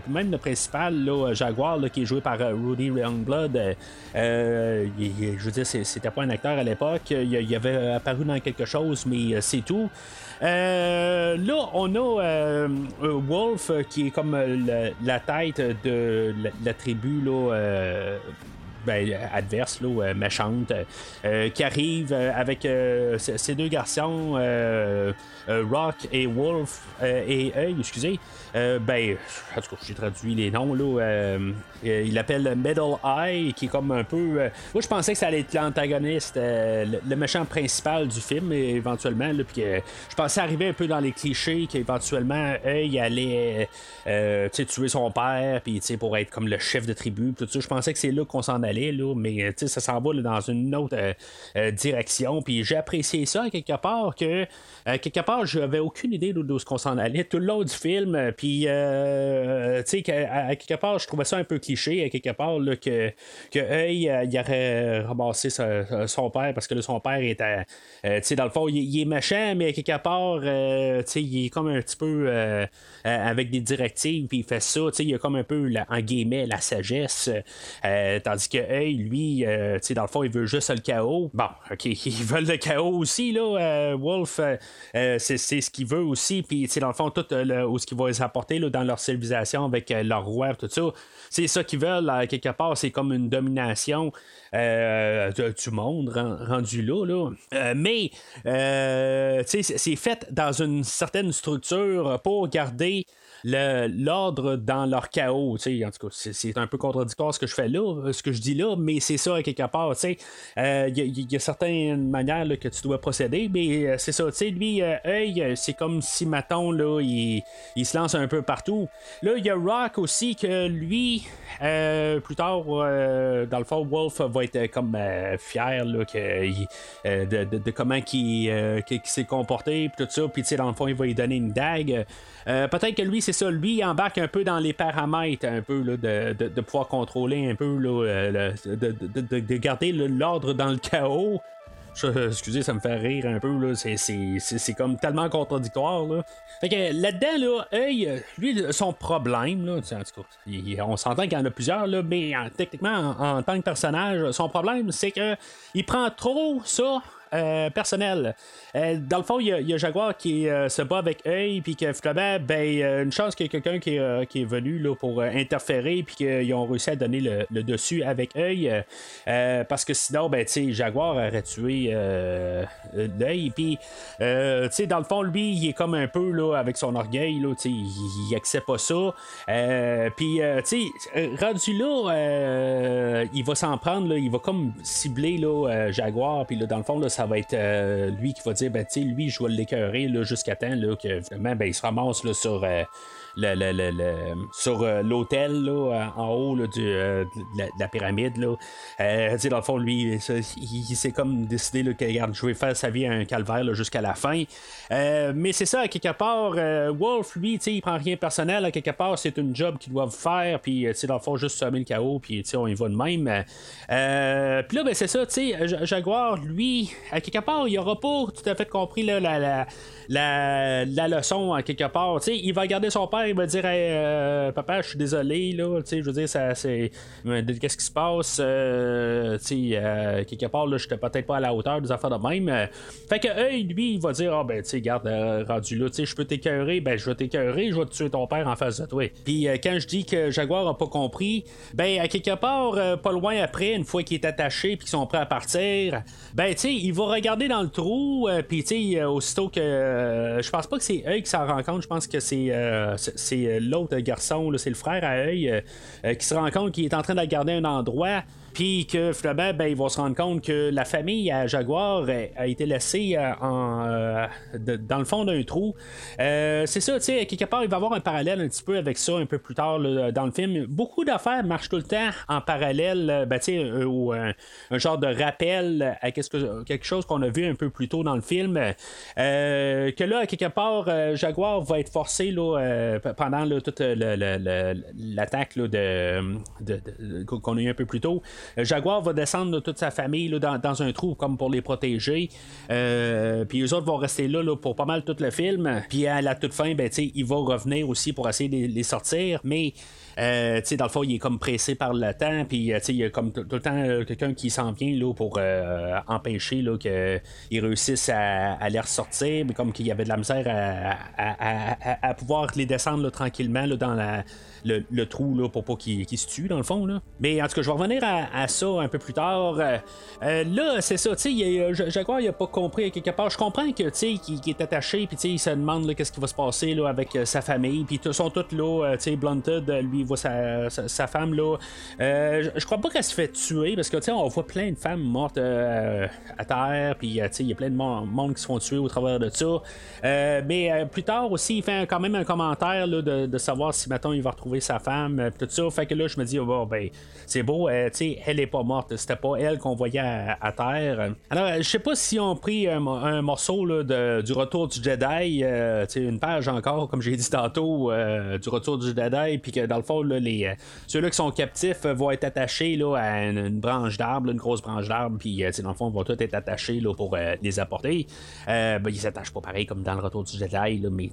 même le principal, là, Jaguar, qui est joué par Rudy Youngblood, je veux dire, c'était pas un acteur à l'époque il, avait apparu dans quelque chose, mais euh, c'est tout. Euh, là, on a euh, Wolf qui est comme la tête de la, tribu là, ben, adverse, là, méchante, qui arrive avec ses deux garçons. Rock et Wolf et Œil, excusez, ben, en tout cas, j'ai traduit les noms, là. il l'appelle Metal Eye, qui est comme un peu. moi, je pensais que ça allait être l'antagoniste, le, méchant principal du film, éventuellement, là, puis je pensais arriver un peu dans les clichés, qu'éventuellement, Œil allait tuer son père, puis pour être comme le chef de tribu, tout ça. Je pensais que c'est là qu'on s'en allait, mais ça s'en va dans une autre direction. Puis j'ai apprécié ça quelque part que quelque part j'avais aucune idée d'où ce qu'on s'en allait tout le long du film. Puis euh, à, quelque part je trouvais ça un peu cliché à quelque part que que il aurait ramassé son père parce que son père était dans le fond il, est méchant mais à quelque part il est comme un petit peu avec des directives puis il fait ça il a comme un peu en guillemets la sagesse tandis que Œil lui tu sais dans le fond il veut juste le chaos bon ok ils veulent le chaos aussi là Wolf euh, c'est, ce qu'il veut aussi. Puis, dans le fond, tout ce qu'il va les apporter là, dans leur civilisation avec euh, leur roi, tout ça, c'est ça qu'ils veulent, quelque part. C'est comme une domination euh, du monde rendu là. là. mais, c'est fait dans une certaine structure pour garder l'ordre dans leur chaos. En tout cas, c'est un peu contradictoire ce que je fais là, ce que je dis là, mais c'est ça quelque part. Il euh, y, a certaines manières que tu dois procéder, mais euh, c'est ça. Lui, euh, œil, c'est comme si Maton, là, il, il, se lance un peu partout. Là, il y a Rock aussi que lui, plus tard, dans le fond, Wolf va être comme fier là, que, de, de, comment il, s'est comporté, puis tout ça. Puis dans le fond, il va lui donner une dague. Peut-être que lui, c'est ça, lui, il embarque un peu dans les paramètres, un peu, là, de, de, pouvoir contrôler un peu, là, euh, de, de, garder l'ordre dans le chaos. excusez, ça me fait rire un peu, là. C'est, comme tellement contradictoire, là. Fait que là-dedans, là, lui, son problème, là, en tout cas, on s'entend qu'il y en a plusieurs, là, mais techniquement, en, tant que personnage, son problème, c'est que il prend trop ça euh, personnel. Euh, dans le fond, il y, a Jaguar qui euh, se bat avec œil, puis que finalement, ben, une chance qu'il y ait quelqu'un qui, est venu là, pour interférer, puis qu'ils ont réussi à donner le, dessus avec œil. parce que sinon, ben, Jaguar aurait tué l'œil. Puis, dans le fond, lui, il est comme un peu là, avec son orgueil, là, il, il accepte pas ça. puis, rendu là, il va s'en prendre, il va comme cibler là, Jaguar, puis dans le fond, là, ça va être euh, lui qui va dire, ben, tu lui, je vais l'écœurer jusqu'à temps là, que ben, il se ramasse là, sur. Euh, sur euh, l'hôtel en haut du, de, la, pyramide. Là. dans le fond, lui, il, s'est comme décidé là, que je vais faire sa vie un calvaire jusqu'à la fin. mais c'est ça, à quelque part, Wolf, lui, il prend rien personnel. À quelque part, c'est une job qu'il doit faire. Puis, dans le fond, juste semer le chaos. Puis, on y va de même. puis là, ben, c'est ça, Jaguar, lui, à quelque part, il aura pas tout à fait compris la, la, la, la, leçon à quelque part. il va garder son père, il va dire euh, Papa, je suis désolé, là, je veux dire, ça, c'est. Qu'est-ce qui se passe? Euh, euh, quelque part, là, j'étais peut-être pas à la hauteur des affaires de même. Fait que eux, lui, il va dire Ah, ben, tu sais, garde, rendu là, je peux t'écœurer, ben, je vais t'écœurer, je vais tuer ton père en face de toi. Puis quand je dis que Jaguar a pas compris, ben, à quelque part, pas loin après, une fois qu'il est attaché puis qu'ils sont prêts à partir, ben, tu sais, il va regarder dans le trou, puis, tu sais, aussitôt que je pense pas que c'est eux qui s'en rend compte. Je pense que c'est c'est euh, l'autre garçon, c'est le frère à œil qui se rend compte qu'il est en train de garder un endroit puis que finalement, ben, ils vont se rendre compte que la famille à Jaguar a, été laissée euh, en, euh, dans le fond d'un trou. Euh, c'est ça, tu sais, quelque part, il va y avoir un parallèle un petit peu avec ça un peu plus tard dans le film. Beaucoup d'affaires marchent tout le temps en parallèle, ben, tu sais, ou un, genre de rappel à quelque chose qu'on a vu un peu plus tôt dans le film. que là, quelque part, Jaguar va être forcé là, pendant toute l'attaque de, qu'on a eu un peu plus tôt. Jaguar va descendre de toute sa famille dans, un trou comme pour les protéger. Euh, puis eux autres vont rester là, pour pas mal tout le film. Puis à la toute fin, ben, il va revenir aussi pour essayer de les sortir. Mais euh, dans le fond, il est comme pressé par le temps, puis euh, il y a comme tout le temps quelqu'un qui s'en vient là, pour empêcher qu'ils réussissent à, à, les ressortir, mais comme qu'il y avait de la misère à, pouvoir les descendre tranquillement dans la, le, trou là, pour pas qu'ils se tuent, dans le fond. Là. Mais en tout cas, je vais revenir à, ça un peu plus tard. là, c'est ça, tu sais, Jaguar, il a pas compris quelque part. Je comprends que, tu sais, qu'il est attaché, puis tu sais, il se demande qu'est-ce qui va se passer là, avec sa famille, puis ils sont tous là, tu sais, Blunted, lui, il voit sa, femme là. je crois pas qu'elle se fait tuer, parce que, tu sais, on voit plein de femmes mortes à terre, puis, tu sais, il y a plein de monde qui se font tuer au travers de ça. mais plus tard aussi, il fait quand même un commentaire là, de, savoir si, maintenant il va retrouver sa femme, tout ça. Fait que là, je me dis, oh, ben, c'est beau, tu sais, elle est pas morte, c'était pas elle qu'on voyait à, terre. Alors, je sais pas si on pris un, morceau là, du retour du Jedi, euh, une page encore, comme j'ai dit tantôt, euh, du retour du Jedi, puis que dans le fond, là, les, euh, ceux-là qui sont captifs vont être attachés là, à une, branche d'arbre, une grosse branche d'arbre, puis dans le fond, vont tous être attachés là, pour les apporter. ben, ils s'attachent pas pareil comme dans le retour du Jedi, là, mais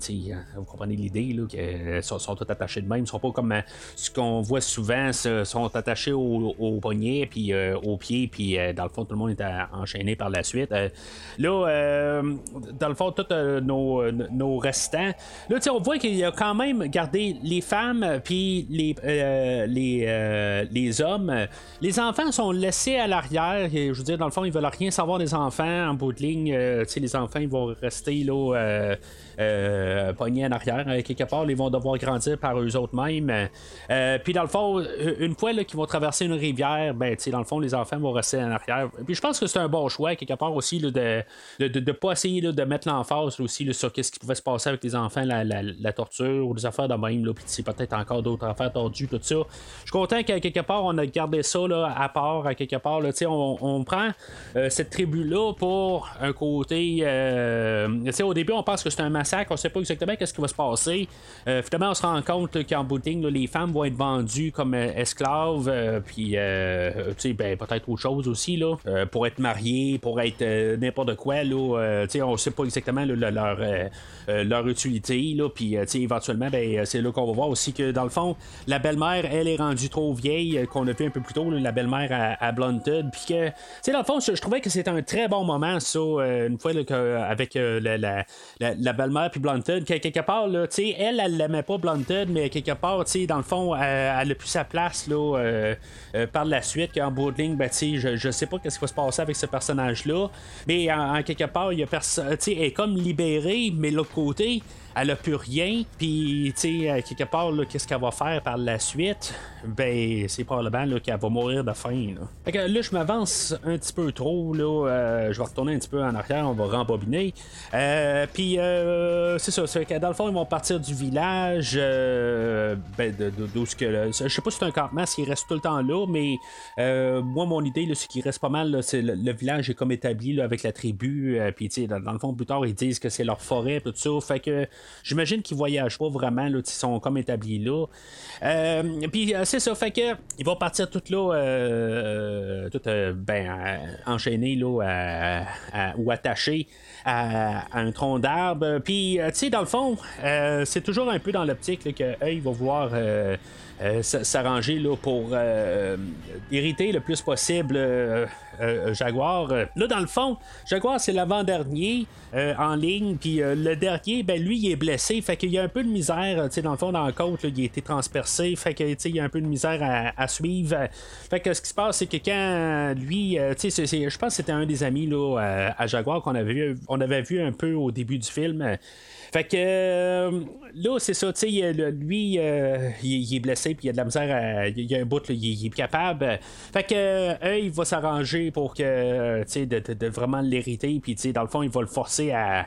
vous comprenez l'idée, qu'ils sont, tous attachés de même, ils sont comme ce qu'on voit souvent, sont attachés au, au puis au pied, puis dans le fond, tout le monde est enchaîné par la suite. là, dans le fond, tous nos, restants, là, on voit qu'il a quand même gardé les femmes, puis les, euh, les, euh, les hommes. Les enfants sont laissés à l'arrière. Je veux dire, dans le fond, ils veulent rien savoir des enfants en bout de ligne. Euh, les enfants, ils vont rester là euh, pognés en arrière. Euh, quelque part, ils vont devoir grandir par eux autres mêmes. Euh, puis dans le fond, une fois qu'ils vont traverser une rivière, ben, dans le fond, les enfants vont rester en arrière. Puis je pense que c'est un bon choix, quelque part aussi, de ne de, de, pas essayer de mettre l'emphase aussi sur ce qui pouvait se passer avec les enfants, la, torture ou des affaires de même. Puis peut-être encore d'autres affaires tordues, tout ça. Je suis content qu'à quelque part, on a gardé ça à part, à quelque part. Là, on, on prend cette tribu-là pour un côté. au début, on pense que c'est un massacre, on sait pas exactement qu'est-ce qui va se passer. Euh, finalement, on se rend compte qu'en booting, les femmes vont être vendues comme euh, esclaves, euh, puis ben, peut-être autre chose aussi, là, pour être mariées, pour être n'importe quoi. Là, on sait pas exactement leur, leur utilité, puis éventuellement, ben, c'est là qu'on va voir aussi que dans le fond, la belle-mère, elle est rendue trop vieille, qu'on a vu un peu plus tôt, la belle-mère à, à Blunted, dans le fond, je, trouvais que c'était un très bon moment, ça, une fois avec la, la, la belle-mère puis Blunted, quelque part, là, elle, elle l'aimait pas Blunted, mais quelque part, dans le fond, elle, elle, a plus sa place là, euh, euh, par la suite qu'en bout ben, je, je sais pas qu'est-ce qui va se passer avec ce personnage-là, mais en, quelque part, il y a personne, elle est comme libérée, mais l'autre côté, elle a plus rien, puis, tu sais, quelque part, qu'est-ce qu'elle va faire par la suite? Ben, c'est probablement qu'elle va mourir de faim. Là. Fait que là, je m'avance un petit peu trop, là, euh, je vais retourner un petit peu en arrière, on va rembobiner. Euh, puis, euh, c'est ça, c'est que dans le fond, ils vont partir du village, ben, d'où ce que. je sais pas si c'est un campement, s'il reste tout le temps là, mais moi, mon idée, c'est qu'il reste pas mal, c'est le, village est comme établi avec la tribu, puis, tu sais, dans, le fond, plus tard, ils disent que c'est leur forêt, tout ça. Fait que J'imagine qu'ils voyagent pas vraiment, là, ils sont comme établis là. Euh, puis euh, c'est ça, fait que ils vont partir tout là, euh, tout ben, enchaînés là, ou attachés à, un tronc d'arbre. Puis, tu sais, dans le fond, c'est toujours un peu dans l'optique qu'eux, ils vont voir euh, s'arranger là, pour euh, irriter le plus possible euh, Jaguar. Là, dans le fond, Jaguar, c'est l'avant-dernier en ligne, puis le dernier, ben lui, il est blessé, fait qu'il y a un peu de misère, dans le fond, dans le côte, il a été transpercé, fait que, il y a un peu de misère à, suivre. Fait que ce qui se passe, c'est que quand lui, je pense que c'était un des amis là, à, Jaguar qu'on avait vu, on avait vu un peu au début du film. Fait que euh, là, c'est ça, tu sais, lui, euh, il, est blessé, puis il a de la misère, il y a un bout, il, est capable. Fait que euh, il va s'arranger pour que, tu sais, de, vraiment l'hériter, puis tu sais, dans le fond, il va le forcer à,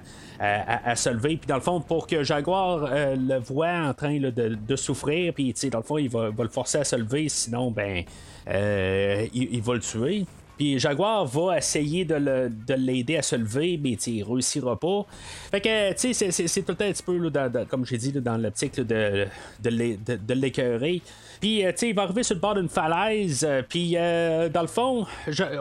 se lever, puis dans le fond, pour que Jaguar le voit en train de, souffrir, puis tu sais, dans le fond, il va, le forcer à se lever, sinon, ben, il va le tuer. Puis Jaguar va essayer de, l'aider à se lever, mais il réussira pas. Fait que, tu sais, c'est tout le temps un petit peu, comme j'ai dit, dans l'optique de, de, l'écœurer. Puis, euh, tu sais, il va arriver sur le bord d'une falaise. Euh, puis, euh, dans le fond,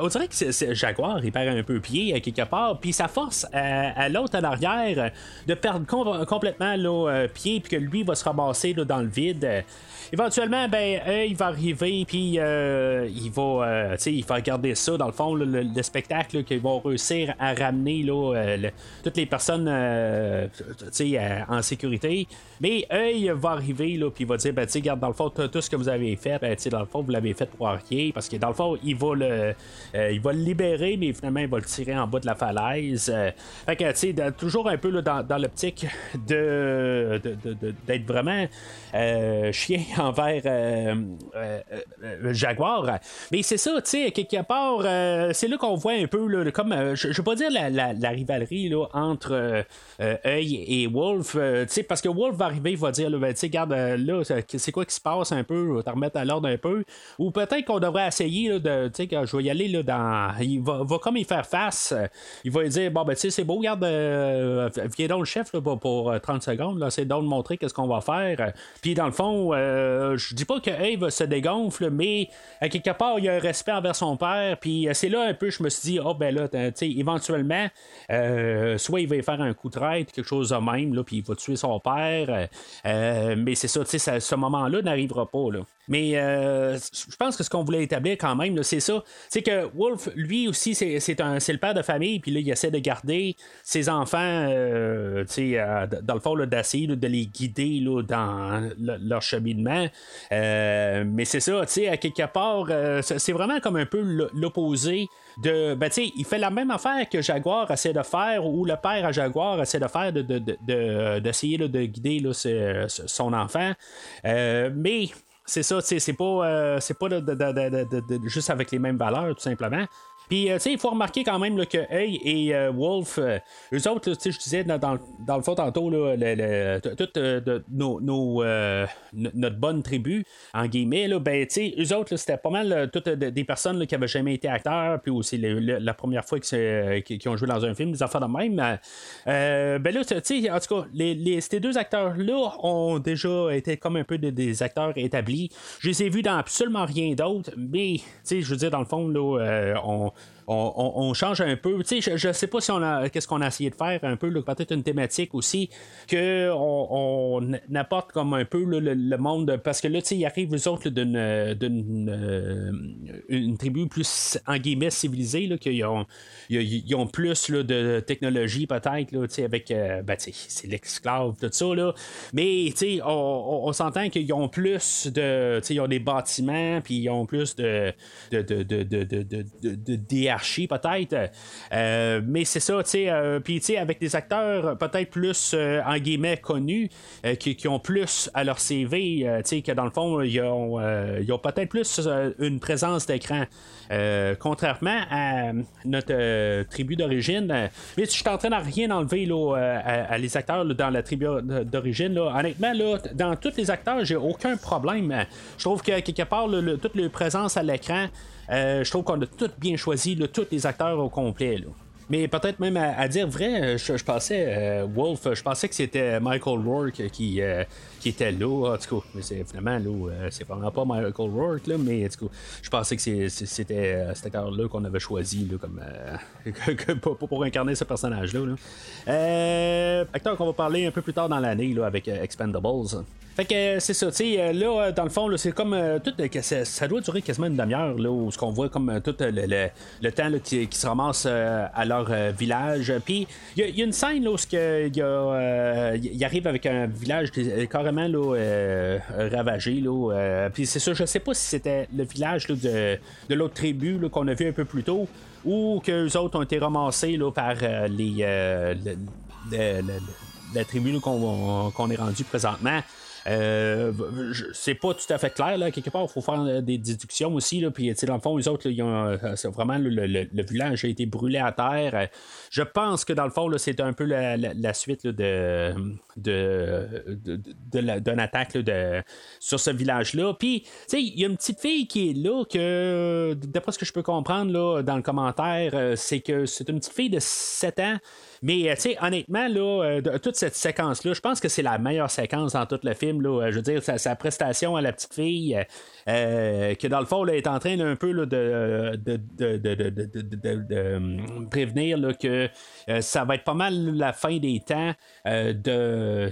on dirait que c'est, Jaguar, il perd un peu pied à quelque part. Puis, ça force à, l'autre en arrière de perdre complètement le pied. Puis que lui va se ramasser dans le vide. Éventuellement, ben, il va arriver. Puis, il va, sais, il va garder ça dans le fond, le, spectacle qu'ils vont réussir à ramener là, toutes les personnes en sécurité. Mais il va arriver, là, puis il va dire, ben, regarde, dans le fond, tout ce que vous avez fait, ben, dans le fond, vous l'avez fait pour rien, parce que dans le fond, il va le, il va le libérer, mais finalement, il va le tirer en bas de la falaise. fait que, tu sais, toujours un peu là, dans, l'optique de, d'être vraiment chien envers Jaguar. Mais c'est ça, tu sais, quelque part, c'est là qu'on voit un peu, là, comme, je, ne veux pas dire la, la, entre œil et Wolf, tu sais, parce que Wolf va arriver, il va dire, ben, tu sais, regarde, là, c'est quoi qui se passe un peu, te remettre à l'ordre un peu. Ou peut-être qu'on devrait essayer, de, tu sais, je vais y aller, là, dans. Il va, va comme y faire face. Il va lui dire, bon, ben, tu sais, c'est beau, regarde, viens donc le chef, là, pour, 30 secondes, là, c'est donc de montrer qu'est-ce qu'on va faire. Puis, dans le fond, je dis pas que Eve se dégonfle, mais quelque part, il y a un respect envers son père. Puis, c'est là un peu, je me suis dit, oh, ben là, tu sais, éventuellement, soit il va y faire un coup de traite, quelque chose de même, là, puis il va tuer son père. Euh, mais c'est ça, tu sais, ce moment-là n'arrivera pas. Là. Mais euh, je pense que ce qu'on voulait établir quand même, c'est ça. C'est que Wolf, lui aussi, c'est, le père de famille, puis là, il essaie de garder ses enfants, euh, dans le fond, d'essayer de les guider là, dans leur cheminement. Mais c'est ça, tu sais, à quelque part, c'est vraiment comme un peu l'opposé de. Ben, tu sais, il fait la même affaire que Jaguar essaie de faire, ou le père à Jaguar essaie de faire, d'essayer de, de, guider son enfant. mais c'est ça, c'est pas, c'est pas juste avec les mêmes valeurs, tout simplement. Puis, euh, tu sais, il faut remarquer quand même que Hey et euh, Wolf, euh, eux autres, tu sais, je disais dans, dans, le fond tantôt, là, toute nos, notre bonne tribu, en guillemets, là, ben, tu sais, eux autres, c'était pas mal toutes des personnes qui avaient jamais été acteurs, puis aussi la première fois qu'ils ont joué dans un film, des affaires de même. ben là, tu sais, en tout cas, les, ces deux acteurs-là ont déjà été comme un peu des acteurs établis. Je les ai vus dans absolument rien d'autre, mais, tu sais, je veux dire, dans le fond, là, on, on, change un peu. Tu sais, je, ne sais pas si on a qu'est-ce qu'on a essayé de faire un peu, peut-être une thématique aussi que on, apporte comme un peu le, monde parce que là, tu sais, il arrive les autres d'une d'une euh, une tribu plus en guillemets civilisée là, qu'ils ont ils, ont plus là, de technologie peut-être là, avec euh, ben, c'est l'esclave tout ça là, mais tu sais, on, s'entend qu'ils ont plus de, tu sais, ils ont des bâtiments puis ils ont plus de de de de de, de, de, de peut-être. Euh, mais c'est ça, tu sais. Euh, puis, tu sais, avec des acteurs peut-être plus, euh, en guillemets, connus, qui, ont plus à leur CV, tu sais, que dans le fond, ils ont, peut-être plus une présence d'écran. contrairement à notre tribu d'origine. mais je suis en train de rien enlever là, à, les acteurs dans la tribu d'origine. Honnêtement, là, dans tous les acteurs, j'ai aucun problème. Je trouve que quelque part, toute leur présence à l'écran, euh, je trouve qu'on a tout bien choisi, tous les acteurs au complet. Mais peut-être même à, dire vrai, je, pensais, euh, Wolf, je pensais que c'était Michael Rourke qui, euh, qui était là. En tout cas, c'est finalement là, c'est vraiment pas Michael Rourke, là, mais en tout cas, je pensais que c'était cet acteur-là qu'on avait choisi là, comme, pour, incarner ce personnage-là. acteur qu'on va parler un peu plus tard dans l'année avec Expendables. Fait que euh, c'est ça, tu sais, euh, là, euh, dans le fond, c'est comme tout. Ça, doit durer quasiment une demi-heure, là, où ce qu'on voit comme tout le, le, temps qui, se ramasse à leur village. Puis, il y, a une scène là, où il arrive avec un village carrément là, ravagé. Là, puis, c'est ça, je sais pas si c'était le village de, de l'autre tribu qu'on a vu un peu plus tôt, ou que les autres ont été ramassés là, par les. la tribu qu'on est rendu présentement. Euh, c'est pas tout à fait clair, là. Quelque part, il faut faire euh, des déductions aussi, là. Puis, dans le fond, les autres, euh, vraiment, le, village a été brûlé à terre. Je pense que, dans le fond, c'est un peu la, suite de, de, d'une attaque de, sur ce village-là. Puis, tu sais, il y a une petite fille qui est là que, d'après ce que je peux comprendre là, dans le commentaire, c'est que c'est une petite fille de 7 ans mais, euh, tu sais, honnêtement, là, euh, toute cette séquence-là, je pense que c'est la meilleure séquence dans tout le film. Là, je veux dire, sa, prestation à la petite fille, que dans le fond, elle est en train un peu de, de, de, prévenir que ça va être pas mal la fin des temps de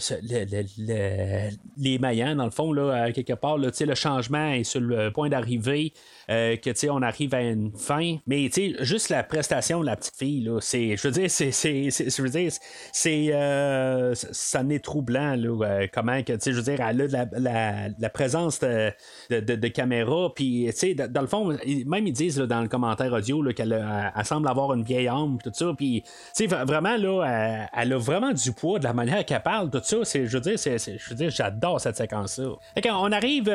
les Mayans, dans le fond, là, quelque part, là, le changement est sur le point d'arriver. Euh, que on arrive à une fin. Mais juste la prestation de la petite fille, c'est, je veux dire, c'est, je veux dire, c'est, euh, ça n'est troublant, là, euh, comment que, je veux dire, elle a la, la, présence de, de, de, caméra, puis, dans le fond, même ils disent dans le commentaire audio qu'elle semble avoir une vieille âme, tout ça, puis, vraiment, là, elle, a vraiment du poids de la manière qu'elle parle, tout ça, c'est, je veux dire, c'est, je j'adore cette séquence-là. on arrive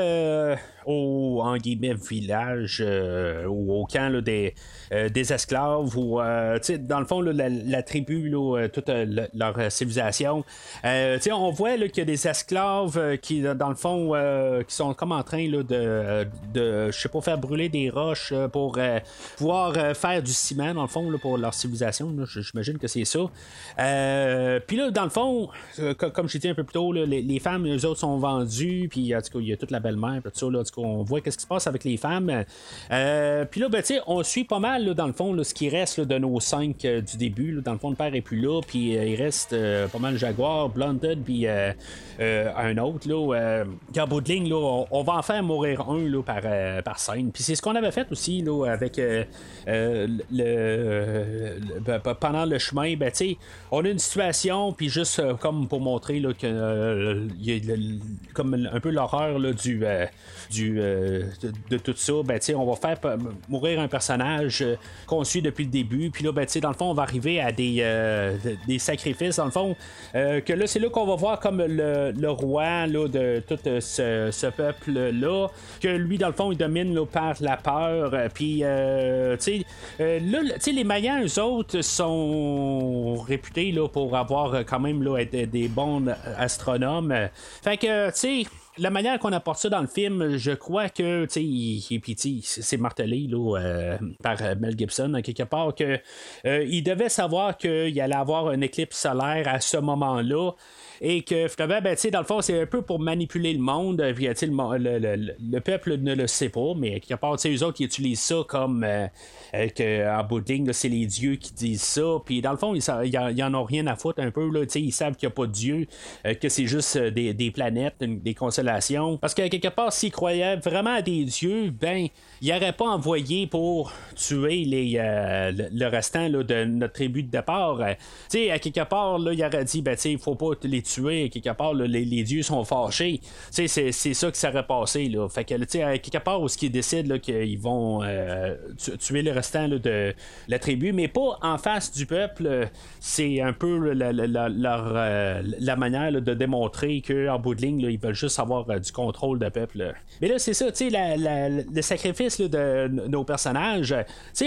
au, en guillemets, village euh, ou au camp des, euh, des esclaves ou euh, dans le fond la, tribu toute leur civilisation on voit qu'il y a des esclaves qui dans le fond qui sont comme en train là, de, de je sais pas faire brûler des roches pour pouvoir faire du ciment dans le fond pour leur civilisation j'imagine que c'est ça puis là dans le fond comme je dit un peu plus tôt les, femmes eux autres sont vendues puis en tout cas il y a toute la belle-mère tout ça là, on voit qu'est-ce qui se passe avec les femmes. Euh, puis là, ben, on suit pas mal, dans le fond, ce qui reste de nos cinq euh, du début. dans le fond, le père est plus là, puis euh, il reste pas mal Jaguar, Blunted, puis un autre. Là, bout de ligne, on, va en faire mourir un là, par, par scène. Puis c'est ce qu'on avait fait aussi là, avec le, pendant le chemin. Ben, on a une situation, puis juste comme pour montrer là, que y a comme un peu l'horreur du, du euh, de, tout ça, ben, on va faire mourir un personnage euh, qu'on suit depuis le début. Puis là, ben, dans le fond, on va arriver à des, euh, des sacrifices. Dans le fond, que là, c'est là qu'on va voir comme le, roi là, de tout ce, peuple-là. Que lui, dans le fond, il domine là, par la peur. Puis, tu sais, les Mayens, eux autres, sont réputés là, pour avoir quand même là, des bons astronomes. Fait que, tu sais, la manière qu'on apporte ça dans le film, je crois que, tu sais, c'est martelé là, euh, par Mel Gibson, quelque part, que euh, il devait savoir qu'il allait avoir un éclipse solaire à ce moment-là et que finalement, ben, dans le fond, c'est un peu pour manipuler le monde. Puis, le, le, peuple ne le sait pas, mais quelque part, eux autres, ils utilisent ça comme euh, euh, que, en bout c'est les dieux qui disent ça. Puis dans le fond, ils, ils, en ont rien à foutre un peu. Là, ils savent qu'il n'y a pas de dieu, euh, que c'est juste des, des, planètes, des constellations. Parce que quelque part, s'ils croyaient vraiment à des dieux, ben il n'aurait pas envoyé pour tuer les, euh, le, restant de notre tribu de départ. Euh, sais à quelque part, là, il aurait dit, ben, il faut pas les tuer. À quelque part, les, dieux sont fâchés. C'est, ça qui serait passé. Là. Fait que, à quelque part, où ce qu'ils décident qu'ils vont euh, tuer le restant de la tribu, mais pas en face du peuple. C'est un peu la, la, manière de démontrer qu'en bout de ligne, ils veulent juste avoir du contrôle de peuple. Mais là, c'est ça, tu sais, le sacrifice de nos personnages.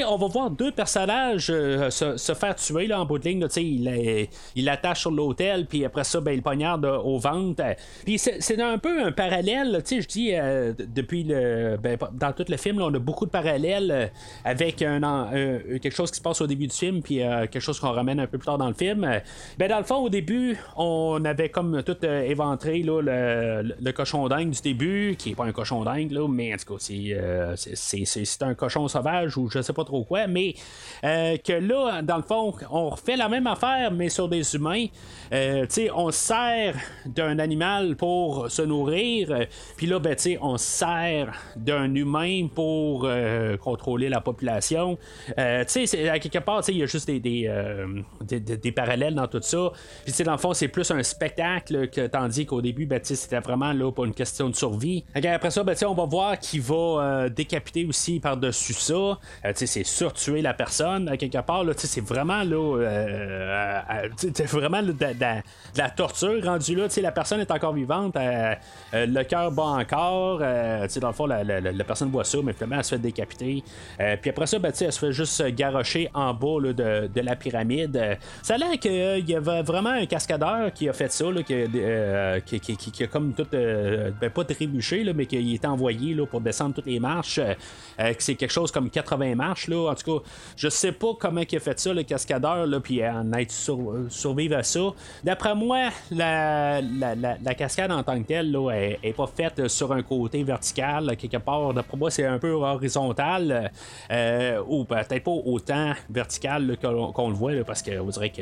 on va voir deux personnages euh, se, faire tuer là, en bout de ligne. il, il sur l'hôtel, puis après ça, ben, il poignarde au ventre. Puis c'est un peu un parallèle. Je dis, euh, depuis le. Ben, dans tout le film, on a beaucoup de parallèles euh, avec quelque chose qui se passe au début du film, puis quelque chose qu'on ramène un peu plus tard dans le film. Ben, dans le fond, au début, on avait comme tout éventré là, le, cochon dingue du début, qui est pas un cochon dingue, là, mais en tout cas, c'est un cochon sauvage ou je sais pas trop quoi, mais euh, que là, dans le fond, on refait la même affaire, mais sur des humains. Euh, on sert d'un animal pour se nourrir, euh, puis là, ben, on sert d'un humain pour contrôler la population. à quelque part, il y a juste des, des, parallèles dans tout ça. Puis dans le fond, c'est plus un spectacle, que, tandis qu'au début, ben, c'était vraiment là pour une question de survie. après ça, ben, on va voir qu'il va décapiter aussi par-dessus ça. Euh, c'est surtuer la personne, à quelque part. C'est vraiment là, euh, euh, vraiment de, la torture rendue là. La personne est encore vivante, le cœur bat encore. dans le fond, la, personne voit ça, mais finalement, elle se fait décapiter. puis après ça, ben, elle se fait juste garocher en bas de, la pyramide. Ça a l'air qu'il y avait vraiment un cascadeur qui a fait ça, qui, qui, a comme tout ben, pas trébuché, là, mais qu'il était envoyé là, pour descendre toutes les marches, c'est quelque chose comme 80 marches. Là. En tout cas, je sais pas comment il a fait ça, le cascadeur, là, puis en être survivre à ça. D'après moi, la, la, cascade en tant que telle là, est, pas faite sur un côté vertical, quelque part. D'après moi, c'est un peu horizontal, ou peut-être pas autant vertical qu'on le voit, parce que vous dirait que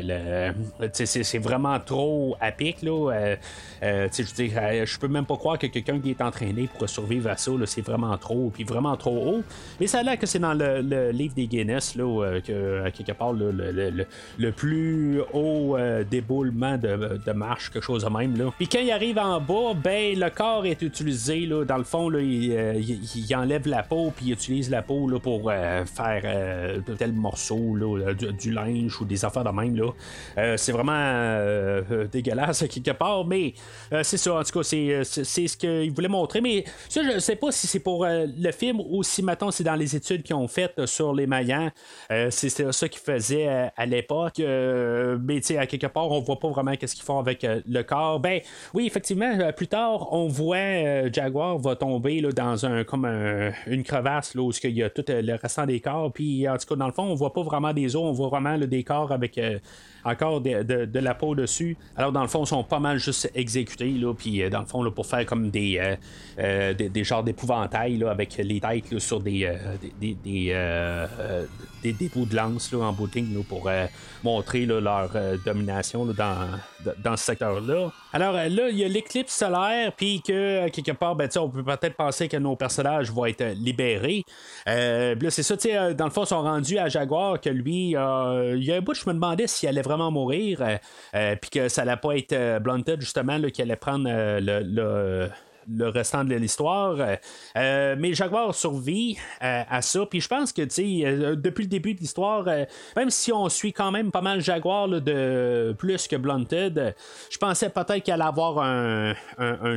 c'est vraiment trop à pic. Là, euh, euh, je je peux même pas croire que quelqu'un qui est entraîné pour survivre à ça, c'est vraiment trop, puis vraiment trop haut. Mais ça a l'air que c'est dans le, livre des Guinness, euh, que, quelque part, le, plus haut déboulement de, marche, quelque chose de même. Là. Puis quand il arrive en bas, ben le corps est utilisé, là, dans le fond, là, il, enlève la peau, puis il utilise la peau là, pour faire tel morceau, là, du, linge ou des affaires de même. Là. c'est vraiment dégueulasse quelque part, mais euh, c'est ça, en tout cas, c'est, euh, ce qu'il voulait montrer. Mais ça, je sais pas si c'est pour euh, le film ou si maintenant c'est dans les études qu'ils ont faites sur les Mayans. c'est ça qu'ils faisaient à l'époque. mais tu sais, à quelque part, on voit pas vraiment qu'est-ce qu'ils font avec le corps. Ben oui, effectivement, plus tard, on voit Jaguar va tomber là, dans un comme une crevasse là, où il y a tout le restant des corps. Puis en tout cas, dans le fond, on voit pas vraiment des os, on voit vraiment le des corps avec encore de, la peau dessus. Alors, dans le fond, ils sont pas mal juste exécutés, là, puis euh, dans le fond, là, pour faire comme des, euh, euh, des, genres d'épouvantails, avec les têtes sur des, des, des, dépôts de lance là, en booting pour montrer leur domination dans, dans ce secteur-là. Alors là, il y a l'éclipse solaire, puis que quelque part, ben, on peut peut-être penser que nos personnages vont être libérés. là, c'est ça, dans le fond, ils sont rendus à Jaguar, que lui, il y a un bout, je me demandais s'il allait vraiment mourir, euh, euh, puis que ça allait pas être euh, Blunted, justement, qui allait prendre le le restant de l'histoire. Euh, mais Jaguar survit euh, à ça. Puis je pense que, tu sais, euh, depuis le début de l'histoire, même si on suit quand même pas mal Jaguar de plus que Blunted, je pensais peut-être qu'il allait avoir un,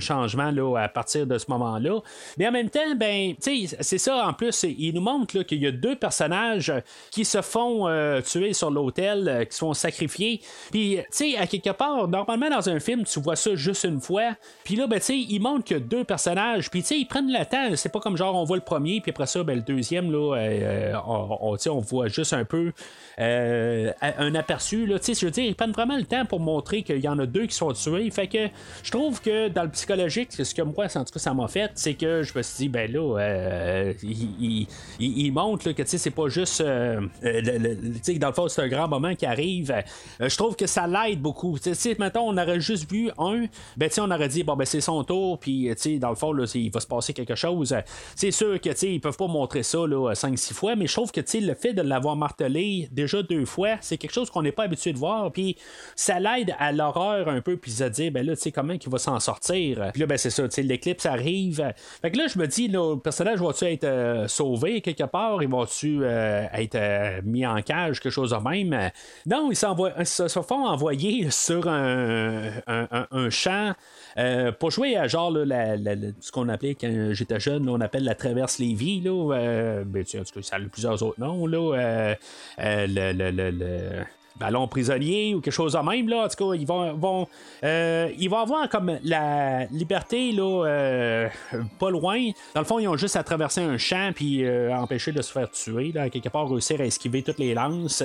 changement là, à partir de ce moment-là. Mais en même temps, ben, tu c'est ça. En plus, il nous montre qu'il y a deux personnages qui se font tuer sur l'hôtel, qui se font sacrifier. Puis, tu sais, à quelque part, normalement, dans un film, tu vois ça juste une fois. Puis là, ben, tu sais, il montre que deux personnages. Puis, tu sais, ils prennent le temps. C'est pas comme genre, on voit le premier, puis après ça, ben, le deuxième, là, euh, euh, on, on, voit juste un peu euh, un aperçu. Là, je veux dire, ils prennent vraiment le temps pour montrer qu'il y en a deux qui sont tués. Fait que je trouve que dans le psychologique, ce que moi, en tout cas, ça m'a fait, c'est que je me suis dit, ben là, il, montre que c'est pas juste. dans le fond, c'est un grand moment qui arrive. je trouve que ça l'aide beaucoup. Si maintenant on aurait juste vu un, ben on aurait dit, bon, ben c'est son tour, puis dans le fond, là, il va se passer quelque chose. C'est sûr que ils peuvent pas montrer ça 5-6 fois, mais je trouve que le fait de l'avoir martelé déjà deux fois, c'est quelque chose qu'on n'est pas habitué de voir. Puis ça l'aide à l'horreur un peu, puis se dire, ben là, tu sais, comment il va s'en sortir. Puis là, ben c'est ça, l'éclipse arrive. Fait que là, je me dis, le personnage va-tu être euh, sauvé quelque part? Il va-tu euh, être euh, mis en cage, quelque chose de même? Non, ils se font envoyer sur un, un champ euh, pour jouer à genre ce qu'on appelait quand j'étais jeune, on appelle la traverse Lévis. Là, euh, ben, ça a plusieurs autres noms. Là, euh, le, ballon prisonnier ou quelque chose de même. Là. En tout cas, ils vont, euh, ils vont avoir comme la liberté là, euh, pas loin. Dans le fond, ils ont juste à traverser un champ puis euh, empêcher de se faire tuer. Là, quelque part, réussir à esquiver toutes les lances.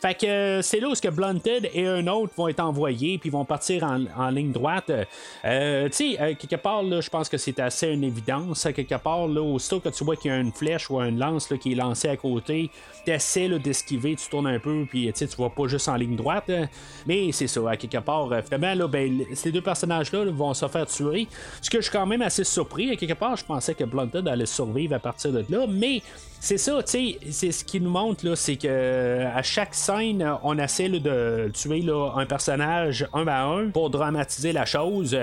Fait que c'est là où que Blunted et un autre vont être envoyés puis vont partir en, ligne droite. tu sais, quelque part, là, je pense que c'est assez une évidence. Quelque part, là, aussitôt que tu vois qu'il y a une flèche ou une lance là, qui est lancée à côté, tu essaies d'esquiver, tu tournes un peu puis tu vois pas juste en ligne droite. Hein. Mais c'est ça, à quelque part, euh, finalement, là, ben, ces deux personnages-là vont se faire tuer. Ce que je suis quand même assez surpris. À quelque part, je pensais que Blunted allait survivre à partir de là. Mais c'est ça, tu sais, c'est ce qui nous montre, là, c'est que à chaque scène, on essaie de tuer là, un personnage un à un pour dramatiser la chose.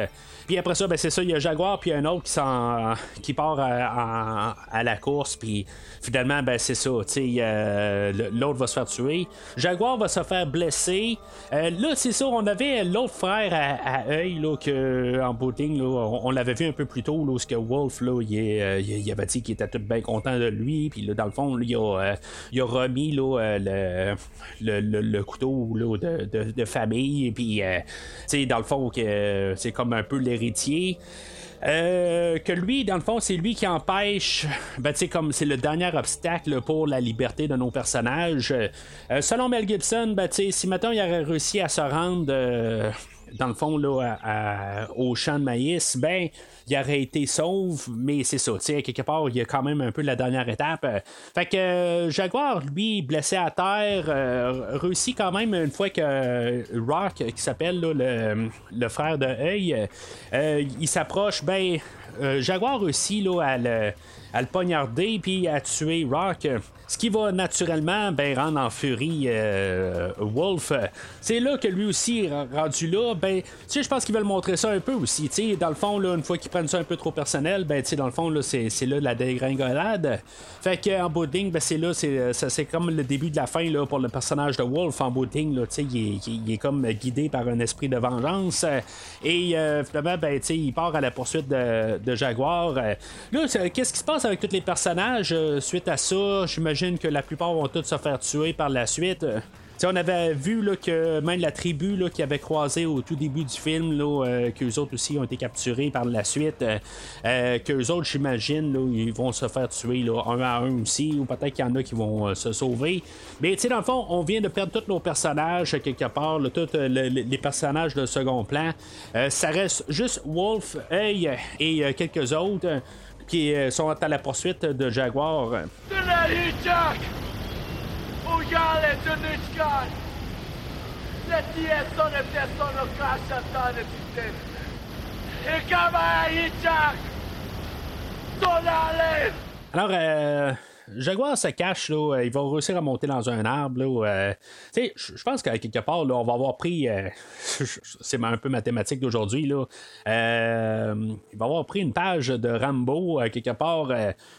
Puis après ça, ben, c'est ça, il y a Jaguar, puis un autre qui, qui part à, à, la course, puis finalement, ben, c'est ça, tu sais, l'autre va se faire tuer. Jaguar va se faire blesser. Euh, là, c'est ça, on avait l'autre frère à, œil, là, que, en booting, là, on, l'avait vu un peu plus tôt, là, que Wolf, là, euh, il, avait dit qu'il était tout bien content de lui, puis dans le fond, il, a, euh, a, remis là, le, couteau de, famille, puis, tu sais, dans le fond, que c'est comme un peu les héritier. que lui, dans le fond, c'est lui qui empêche, ben, comme c'est le dernier obstacle pour la liberté de nos personnages. selon Mel Gibson, ben, si maintenant il aurait réussi à se rendre dans le fond, là, au champ de maïs, ben, il aurait été sauve, mais c'est ça, quelque part, il y a quand même un peu la dernière étape. Fait que euh, Jaguar, lui, blessé à terre, euh, réussit quand même une fois que Rock, qui s'appelle le, frère de Œil, euh, il s'approche, ben, Jaguar aussi, là, à le, à le poignarder, puis à tuer Rock. Ce qui va naturellement ben, rendre en furie euh, Wolf. C'est là que lui aussi, rendu là, ben, je pense qu'ils veulent montrer ça un peu aussi. dans le fond, là, une fois qu'ils prennent ça un peu trop personnel, ben, dans le fond, là, c'est, là la dégringolade. Fait qu'en bout de ben, c'est là, c'est, ça, c'est comme le début de la fin là, pour le personnage de Wolf en bout de il, est, il, est comme guidé par un esprit de vengeance. Et euh, finalement, ben, il part à la poursuite de, de Jaguar. Là, qu'est-ce qui se passe avec tous les personnages euh, suite à ça? J'imagine que la plupart vont tous se faire tuer par la suite. on avait vu là, que même la tribu là, qui avait croisé au tout début du film, là, euh, qu'eux autres aussi ont été capturés par la suite, euh, euh autres, j'imagine, ils vont se faire tuer là, un à un aussi, ou peut-être qu'il y en a qui vont euh, se sauver. Mais dans le fond, on vient de perdre tous nos personnages quelque part, tous les personnages de second plan. ça reste juste Wolf, Hey et quelques autres qui euh, sont à la poursuite de Jaguar. Alors, euh, Jaguar se cache, là, euh, il va réussir à monter dans un arbre. Euh, je pense qu'à quelque part, là, on va avoir pris. Euh, c'est un peu mathématique d'aujourd'hui. Là, il va avoir pris une page de Rambo, quelque part,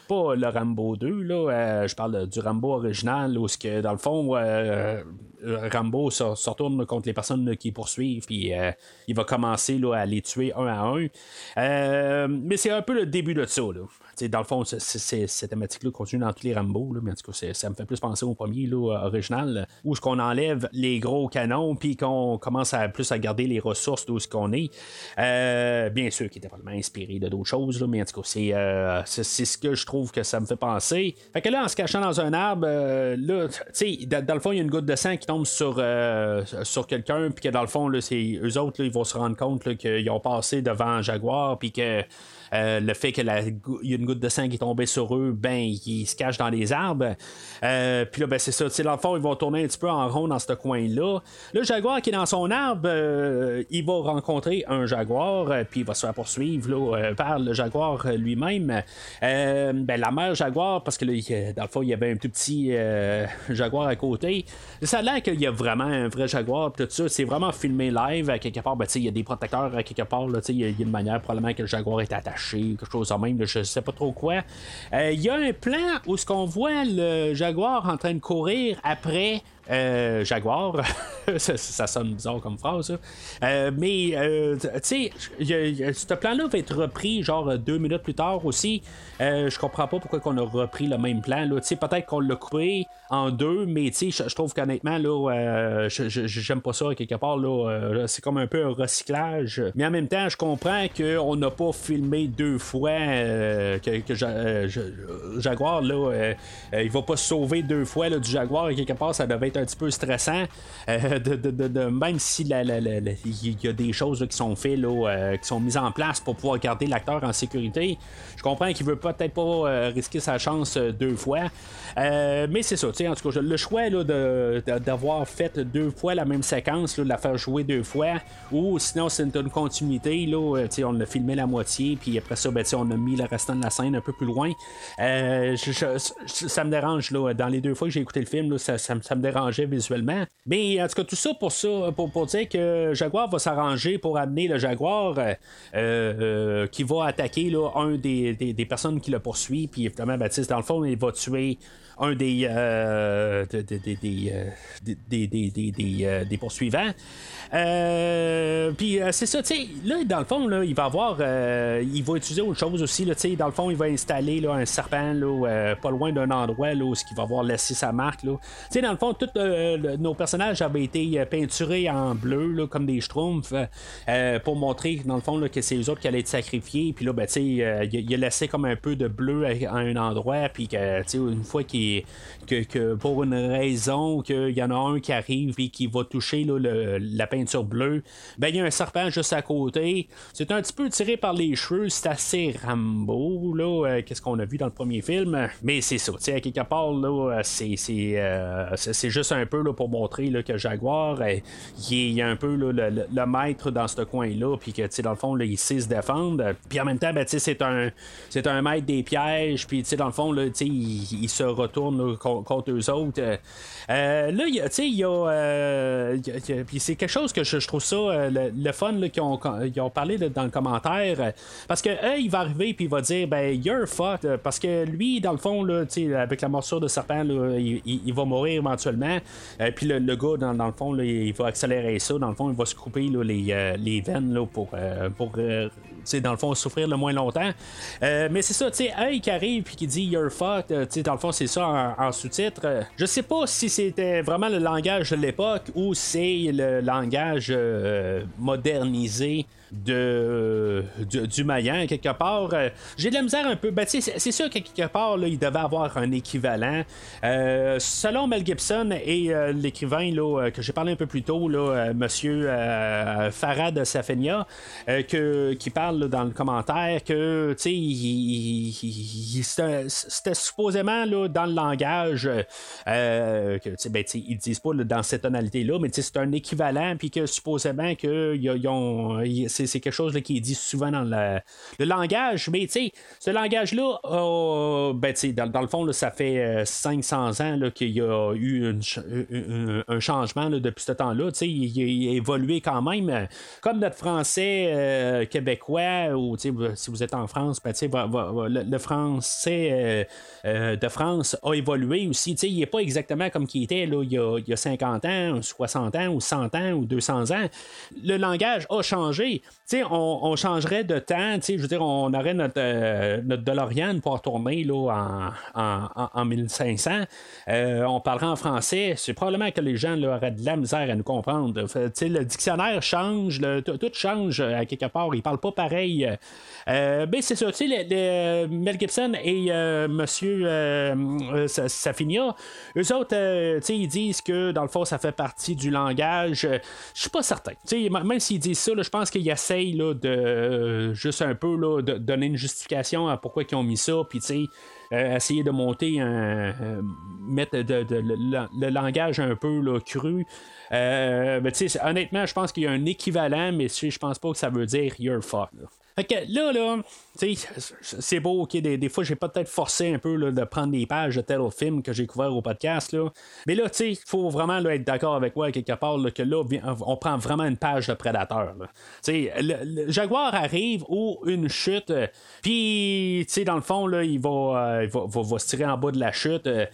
pas le Rambo 2, là, je parle du Rambo original, où, que, dans le fond, Rambo se, retourne contre les personnes qui poursuivent, puis il va commencer là, à les tuer un à un. mais c'est un peu le début de ça. Là dans le fond, cette thématique-là continue dans tous les Rambo, mais en tout cas, ça me fait plus penser au premier là, original, où qu'on enlève les gros canons, puis qu'on commence à plus à garder les ressources d'où ce qu'on est. Euh, bien sûr, qui était probablement inspiré de d'autres choses, mais en tout cas, euh, c'est, ce que je trouve que ça me fait penser. Fait que là, en se cachant dans un arbre, euh, là, sais, dans, le fond, il y a une goutte de sang qui sur, sur quelqu'un, puis que dans le fond, là, c'est eux autres, ils vont se rendre compte qu'ils ont passé devant Jaguar, puis que euh, le fait qu'il y a une goutte de sang qui est tombée sur eux, ben, ils se cachent dans les arbres. Euh, puis là, ben, c'est ça. Dans le fond, ils vont tourner un petit peu en rond dans ce coin-là. Le jaguar qui est dans son arbre, euh, il va rencontrer un jaguar, puis il va se faire poursuivre là, par le jaguar lui-même. ben, la mère jaguar, parce que là, dans le fond, il y avait un tout petit jaguar à côté. Ça a l'air qu'il y a vraiment un vrai jaguar, tout ça. C'est vraiment filmé live. À quelque part, ben, il y a des protecteurs à quelque part. Il y, a une manière probablement que le jaguar est attaché quelque chose de même, je sais pas trop quoi. Euh, il y a un plan où ce qu'on voit le jaguar en train de courir après euh, Jaguar. ça, sonne bizarre comme phrase, euh, mais, euh, tu sais, ce plan-là va être repris genre deux minutes plus tard aussi. je comprends pas pourquoi on a repris le même plan. Peut-être qu'on l'a coupé en deux, mais je trouve qu'honnêtement, là, j'aime pas ça quelque part. C'est comme un peu un recyclage. Mais en même temps, je comprends qu'on n'a pas filmé deux fois que, Jaguar, là, il va pas se sauver deux fois là, du Jaguar. quelque part, ça devait être un petit peu stressant. Euh, de, même si il y a des choses qui sont faites, euh, qui sont mises en place pour pouvoir garder l'acteur en sécurité. Je comprends qu'il veut peut-être pas euh, risquer sa chance deux fois. mais c'est ça, en tout cas, le choix d'avoir fait deux fois la même séquence, de la faire jouer deux fois, ou sinon c'est une, continuité, là, on a filmé la moitié, puis après ça, ben, on a mis le restant de la scène un peu plus loin. ça me dérange, dans les deux fois que j'ai écouté le film, ça, me dérange visuellement. Mais en tout cas, tout ça pour ça, pour, dire que Jaguar va s'arranger pour amener le Jaguar euh, euh, qui va attaquer là, un des, des, personnes qui le poursuit. Puis évidemment, Baptiste, dans le fond, il va tuer un des, euh, des, des, des, poursuivants. Euh, puis euh, c'est ça, tu sais, là, dans le fond, là, il va avoir. Euh, il va utiliser autre chose aussi, là, tu sais, dans le fond, il va installer là, un serpent là, pas loin d'un endroit là, où il va avoir laissé sa marque. Tu sais, dans le fond, tout nos personnages avaient été peinturés en bleu, comme des schtroumpfs, pour montrer, dans le fond, que c'est eux autres qui allaient être sacrifiés. Puis là, ben, il, a laissé comme un peu de bleu à, un endroit, puis que, une fois qu'il que, que, pour une raison, qu'il y en a un qui arrive et qui va toucher la peinture bleue, ben il y a un serpent juste à côté. C'est un petit peu tiré par les cheveux, c'est assez Rambo, là, euh, qu'est-ce qu'on a vu dans le premier film. Mais c'est ça, tu sais, à quelque part, là, c'est, c'est, euh, juste un peu là, pour montrer là, que Jaguar, euh, il est un peu le, maître dans ce coin-là, puis que, tu sais, dans le fond, là, il sait se défendre. Puis en même temps, ben, tu sais, c'est un, c'est un maître des pièges, puis, tu sais, dans le fond, là, tu sais, il, se retourne contre, eux autres. là, tu sais, il y a. puis c'est quelque chose que je, trouve ça, fun qu'ils ont, parlé dans le commentaire, parce que, il va arriver, puis il va dire, ben, you're fucked, parce que lui, dans le fond, là, avec la morsure de serpent, il, va mourir éventuellement. Euh, puis le, gars, dans, le fond, il va accélérer ça. Dans le fond, il va se couper les, euh, les, veines euh, pour dans le fond, souffrir le moins longtemps. mais c'est ça, tu sais, Hey qui arrive puis qui dit You're fucked, tu dans le fond, c'est ça en, sous-titre. je sais pas si c'était vraiment le langage de l'époque ou c'est le langage modernisé de, du Mayan, quelque part. Euh, j'ai de la misère un peu. Ben, c'est sûr que quelque part, là, il devait avoir un équivalent. Euh, selon Mel Gibson et euh, l'écrivain que j'ai parlé un peu plus tôt, là, monsieur Farad Safenia, que, qui parle dans le commentaire que c'était supposément là, dans le langage que ben, ils disent pas dans cette tonalité-là, mais c'est un équivalent, puis que supposément que ont, c'est quelque chose qui est dit souvent dans le, langage. Mais ce langage-là, ben, dans, dans, le fond, ça fait 500 euh, ans qu'il y a eu un changement depuis ce temps-là. Il, il, a évolué quand même. Comme notre français euh, québécois, ou si vous êtes en France, ben, le, français euh, de France a évolué aussi. il n'est pas exactement comme il était là, il, y a, il y a 50 ans, 60 ans, ou 100 ans, ou 200 ans. Le langage a changé on, changerait de temps, je veux dire, on aurait notre, euh, notre DeLorean pour retourner là, en, 1500. Euh, on parlerait en français. C'est probablement que les gens là, auraient de la misère à nous comprendre. le dictionnaire change, tout change euh, à quelque part. Ils parlent pas pareil. ben c'est ça, tu sais, Mel Gibson et Monsieur Safinia, eux autres, ils disent que dans le fond, ça fait partie du langage. Je suis pas certain. Tu sais, même s'ils disent ça, je pense qu'il y a de euh, juste un peu là, de donner une justification à pourquoi ils ont mis ça, puis tu sais, euh, essayer de monter un. Euh, mettre le, langage un peu là, cru. mais tu sais, honnêtement, je pense qu'il y a un équivalent, mais je pense pas que ça veut dire you're fucked. Fait que là, là, c'est beau, ok, des, fois j'ai peut-être forcé un peu de prendre des pages de tel autre film que j'ai couvert au podcast, là. Mais là, tu sais, il faut vraiment être d'accord avec moi quelque part que là, on prend vraiment une page de prédateur. Tu sais, le, Jaguar arrive ou une chute, euh, puis, tu sais, dans le fond, là, il, va, euh, il va, se tirer en bas de la chute. Euh,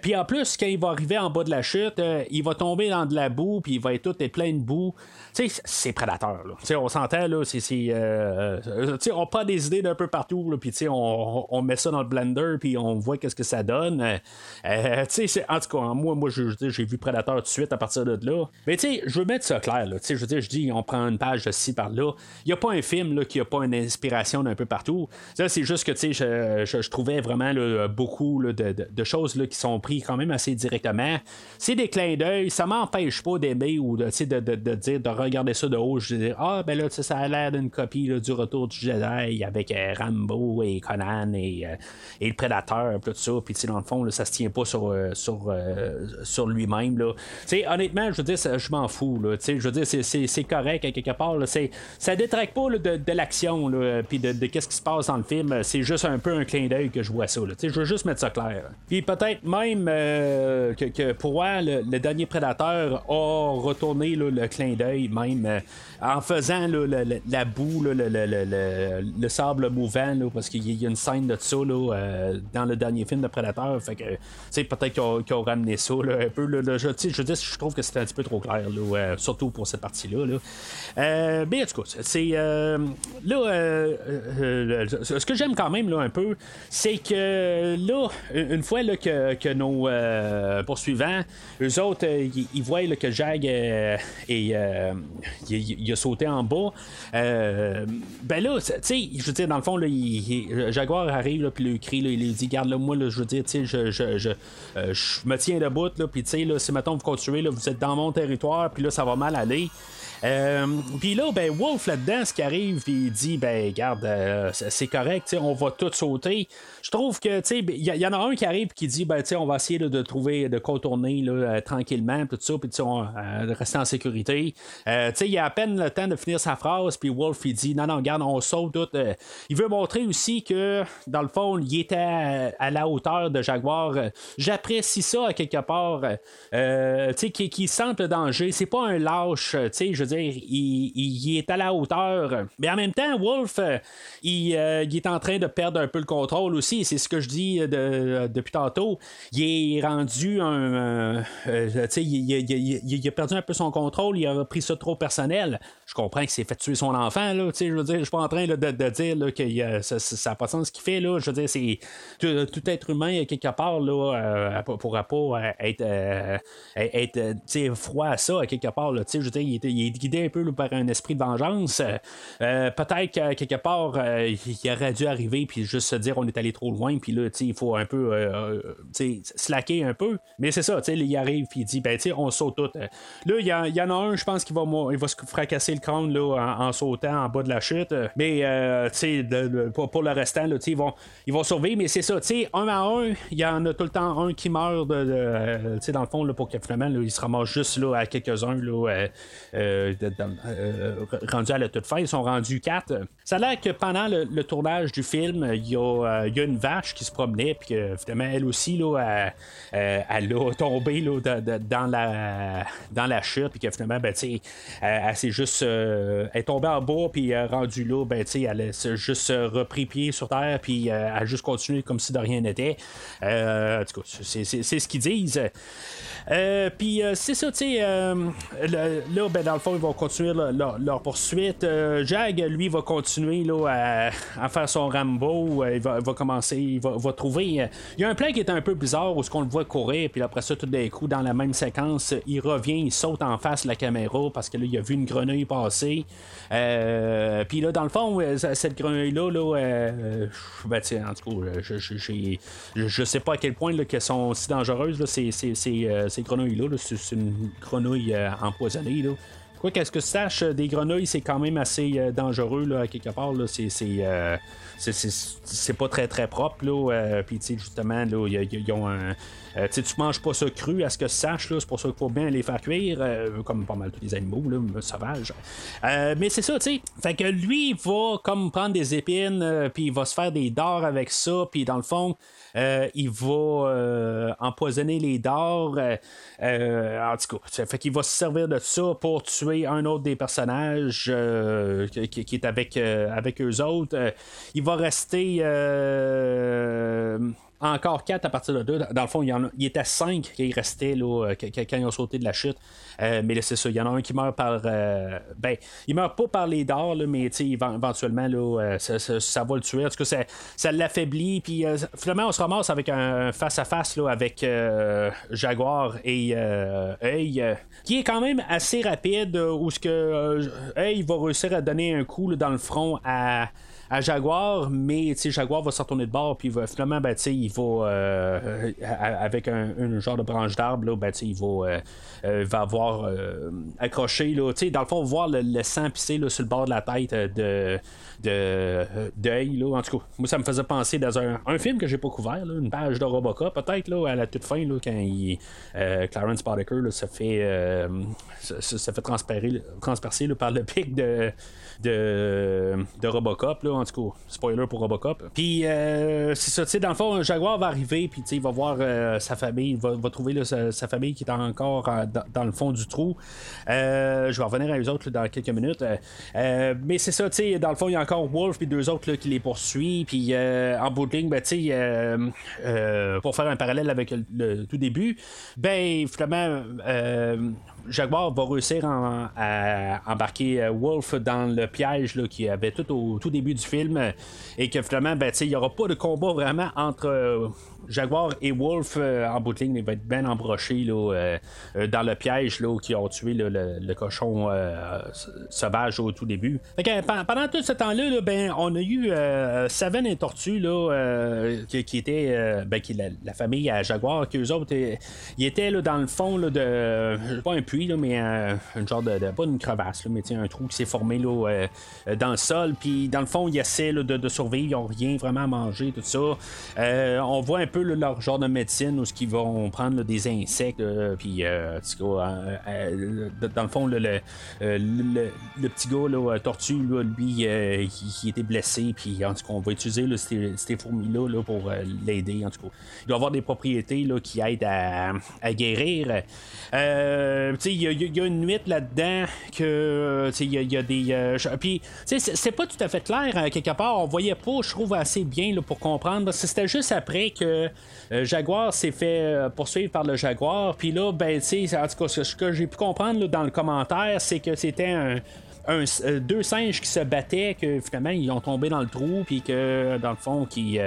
puis en plus, quand il va arriver en bas de la chute, il va tomber dans de la boue, puis il va être tout plein de boue. C'est prédateur. Là. On s'entend, là, c'est. on prend des idées d'un peu partout, puis on, on met ça dans le blender, puis on voit qu'est-ce que ça donne. Euh, euh en tout cas, moi, moi j'ai vu Predator tout de suite à partir de là. Mais tu sais, je veux mettre ça clair. Là, je je dis, on prend une page de ci par là. Il n'y a pas un film là, qui n'a pas une inspiration d'un peu partout. C'est juste que je, trouvais vraiment beaucoup de, choses qui sont prises quand même assez directement. C'est des clins d'œil, ça m'empêche pas d'aimer ou de, dire, de regarder ça de haut. Je dis, ah, ben là, ça a l'air d'une copie du Retour du Jedi avec Rambo et Conan et, euh, le Prédateur, tout ça. Puis, dans le fond, ça se tient pas sur, euh, euh, lui-même. Honnêtement, je veux dire, je m'en fous. Je veux dire, c'est correct quelque part. Là, ça détraque pas de, l'action puis de, qu'est-ce qui se passe dans le film. C'est juste un peu un clin d'œil que je vois ça. Je veux juste mettre ça clair. Puis peut-être même que, que, pour moi, le, dernier Prédateur a retourné le clin d'œil même en faisant la boue, le, le, sable mouvant, parce qu'il y a une scène de ça euh, dans le dernier film de Predator. Fait que, peut-être qu'ils ont, ramené ça un peu. je, je, dis, je trouve que c'était un petit peu trop clair, euh, surtout pour cette partie-là. Euh, mais en tout cas, c'est. là, ce que j'aime quand même un peu, c'est que que là, une fois là, que, nos poursuivants, eux autres, ils voient que Jag est, il, a sauté en bas. ben là, tu sais, je veux dire, dans le fond, là, Jaguar arrive, puis le crie, il lui dit Garde-le moi, je veux dire, tu sais, je, je, je, je, me tiens debout, puis tu sais, si mettons vous continuez, là, vous êtes dans mon territoire, puis là, ça va mal aller. Euh, puis là, ben, Wolf là-dedans, ce qui arrive, il dit, ben, garde, euh, c'est correct, on va tout sauter. Je trouve que, tu il y, en a un qui arrive qui dit, ben, on va essayer de trouver, de contourner euh, tranquillement, tout ça, puis de rester en sécurité. il a à peine le temps de finir sa phrase, puis Wolf, il dit, non, non, garde, on saute tout. il veut montrer aussi que, dans le fond, il était à, la hauteur de Jaguar. J'apprécie ça à quelque part, tu sais, sente le danger. C'est pas un lâche, tu sais, je dire, il, est à la hauteur. Mais en même temps, Wolf, euh, euh, il, est en train de perdre un peu le contrôle aussi. C'est ce que je dis euh, depuis tantôt. Il est rendu un. il, a perdu un peu son contrôle. Il a pris ça trop personnel. Je comprends qu'il s'est fait tuer son enfant. Là, je veux dire, je suis pas en train de, dire que ça n'a pas de sens ce qu'il fait. Là. Je veux dire, c'est tout, être humain quelque part là, pourra pas être, froid à ça quelque part. je veux dire, il est, il guidé un peu par un esprit de vengeance. Euh, peut-être qu'à quelque part, euh, il aurait dû arriver puis juste se dire on est allé trop loin, puis là, il faut un peu euh, slacker un peu. Mais c'est ça, il arrive puis il dit ben, on saute tout. Là, il y, en a un, je pense, qui va, va se fracasser le crâne là, en, sautant en bas de la chute. Mais pour, le restant, là, ils, vont, ils vont survivre, mais c'est ça, un à un, il y en a tout le temps un qui meurt dans le fond, là, pour que finalement, il se ramasse juste là, à quelques-uns. Là, euh, rendu à la toute fin. Ils sont rendus quatre. Ça a l'air que pendant le, tournage du film, il y, a, une vache qui se promenait, puis que finalement, elle aussi, là, elle, a tombé là, dans, la, dans la chute, puis que finalement, ben, elle, elle s'est juste. Euh, elle est tombée en bas, puis rendue là, ben, elle a juste repris pied sur terre, puis elle a juste continué comme si de rien n'était. en tout cas, c'est ce qu'ils disent. Euh, puis euh, c'est ça, tu sais, euh, là, ben, dans le fond, ils vont continuer leur, poursuite. Jag, lui, va continuer là, à, faire son Rambo. il, va, commencer, il va, trouver. il y a un plan qui est un peu bizarre où ce qu'on le voit courir, puis après ça, tout d'un coup, dans la même séquence, il revient, il saute en face de la caméra parce que là, il a vu une grenouille passer. puis là, dans le fond, cette grenouille-là, là, ben, en tout cas, je, je, sais pas à quel point là, qu'elles sont si dangereuses. C'est ces grenouilles-là. c'est une grenouille euh, empoisonnée. Là. Quoi qu'est-ce que sache, euh, des grenouilles, c'est quand même assez euh, dangereux, là, quelque part. Là, c'est, c'est, pas très très propre. Là, puis, justement, là, ils ont un. tu manges pas ça cru, à ce que sache, là, c'est pour ça qu'il faut bien les faire cuire, comme pas mal tous les animaux là, sauvages. mais c'est ça, tu sais. Fait que lui, il va comme prendre des épines, puis il va se faire des dards avec ça, puis dans le fond, euh, il va euh, empoisonner les dards. Euh, en tout cas, fait qu'il va se servir de ça pour tuer un autre des personnages qui, est avec, avec eux autres. il va rester encore 4 à partir de 2. Dans le fond, il, y en a, il était 5 qui restaient là, quand ils ont sauté de la chute. Euh, mais là, c'est ça. Il y en a un qui meurt par. Euh, ben, il meurt pas par les dards, mais éventuellement, là, euh, ça, va le tuer. En tout cas, ça, l'affaiblit. Puis finalement, on se ramasse avec un face-à-face avec Jaguar et Hey, qui est quand même assez rapide, où ce que Hey va réussir à donner un coup dans le front à à Jaguar, mais Jaguar va se retourner de bord, puis va, finalement, ben, il va, euh, avec un, genre de branche d'arbre, ben, il va, euh, euh, va avoir accroché, là, dans le fond, voir le, sang pisser sur le bord de la tête de, de d'œil là en tout cas moi ça me faisait penser dans un, film que j'ai pas couvert là, une page de Robocop peut-être là à la toute fin là, quand il, Clarence là, se fait fait transpercer par le pic de de, de Robocop, là, en tout cas, spoiler pour Robocop. Puis, euh, c'est ça, tu sais, dans le fond, un Jaguar va arriver, puis, il va voir euh, sa famille, il va, trouver sa, famille qui est encore euh, dans, le fond du trou. je vais revenir à eux autres dans quelques minutes. mais c'est ça, tu sais, dans le fond, il y a encore Wolf, puis deux autres qui les poursuivent, puis en bout de ligne, ben, tu sais, pour faire un parallèle avec le, tout début, ben, finalement, Jaguar va réussir à embarquer Wolf dans le piège qu'il avait tout au tout début du film et que finalement, ben, il n'y aura pas de combat vraiment entre Jaguar et Wolf, euh, en bout de ligne, va être bien embroché là, euh, euh, dans le piège là, qui ont tué le, cochon sauvage au tout début. pendant tout ce temps-là, ben, on a eu Seven et Tortue qui, qui, était ben, qui, la, famille Jaguar, qui eux autres, ils étaient dans le fond de. Pas un puits, mais un, genre de, Pas une crevasse, mais un trou qui s'est formé dans le sol. Puis dans le fond, ils essaient de, de, survivre, ils n'ont rien vraiment à manger, tout ça. on voit un peu leur genre de médecine où ce qu'ils vont prendre des insectes, euh, puis euh, euh, dans le fond, le, le, petit gars, là, tortue, lui, il, était blessé, puis en tout cas, on va utiliser ces, fourmis-là pour l'aider. En tout cas, il doit avoir des propriétés là, qui aident à, guérir. il y, a une nuit là-dedans que il y, a des. puis, c'est pas tout à fait clair, quelque part, on voyait pas, je trouve, assez bien là, pour comprendre, c'était juste après que euh, Jaguar s'est fait euh, poursuivre par le Jaguar. Puis là, ben, tu sais, en tout cas, ce que j'ai pu comprendre dans le commentaire, c'est que c'était euh, deux singes qui se battaient, que finalement ils ont tombé dans le trou, puis que dans le fond, qui,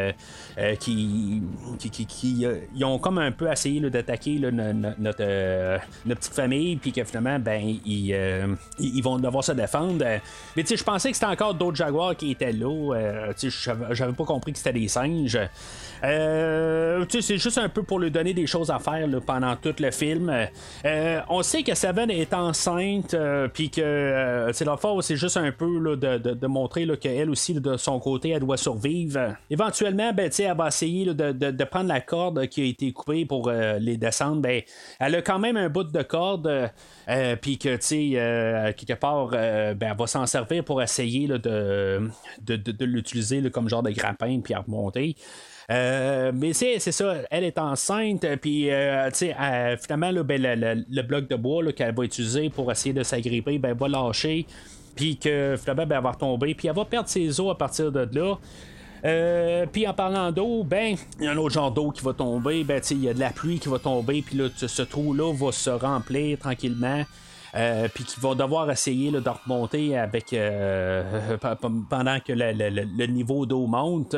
qui, qui, ils ont comme un peu essayé d'attaquer notre, petite famille, puis que finalement, ben, ils, vont devoir se défendre. Mais je pensais que c'était encore d'autres jaguars qui étaient là. j'avais pas compris que c'était des singes. Euh, c'est juste un peu pour lui donner des choses à faire pendant tout le film. Euh, on sait que Seven est enceinte, euh, puis que c'est la fois c'est juste un peu de, montrer qu'elle aussi, de son côté, elle doit survivre. Éventuellement, ben, elle va essayer de, prendre la corde qui a été coupée pour les descendre. Ben, elle a quand même un bout de corde. puis que, tu quelque part, ben, elle va s'en servir pour essayer de, de, l'utiliser comme genre de grappin, puis à remonter. Euh, mais c'est ça, elle est enceinte, puis euh, euh, finalement, ben, le, bloc de bois qu'elle va utiliser pour essayer de s'agripper, ben, va lâcher, puis que finalement, ben, elle va retomber, puis elle va perdre ses os à partir de là. puis en parlant d'eau, ben, il y a un autre genre d'eau qui va tomber, ben, il y a de la pluie qui va tomber, puis ce trou-là va se remplir tranquillement. puis qui va devoir essayer de remonter avec pendant que le niveau d'eau monte.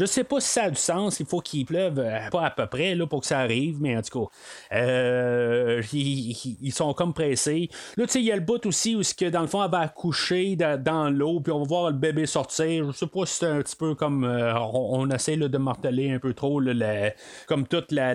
Je sais pas si ça a du sens. Il faut qu'il pleuve euh, pas à peu près là, pour que ça arrive, mais en tout cas, euh, ils, sont comme pressés. Là, tu sais, il y a le bout aussi où, que, dans le fond, elle va accoucher dans l'eau, puis on va voir le bébé sortir. Je sais pas si c'est un petit peu comme. Euh, on, essaie de marteler un peu trop, comme toute la.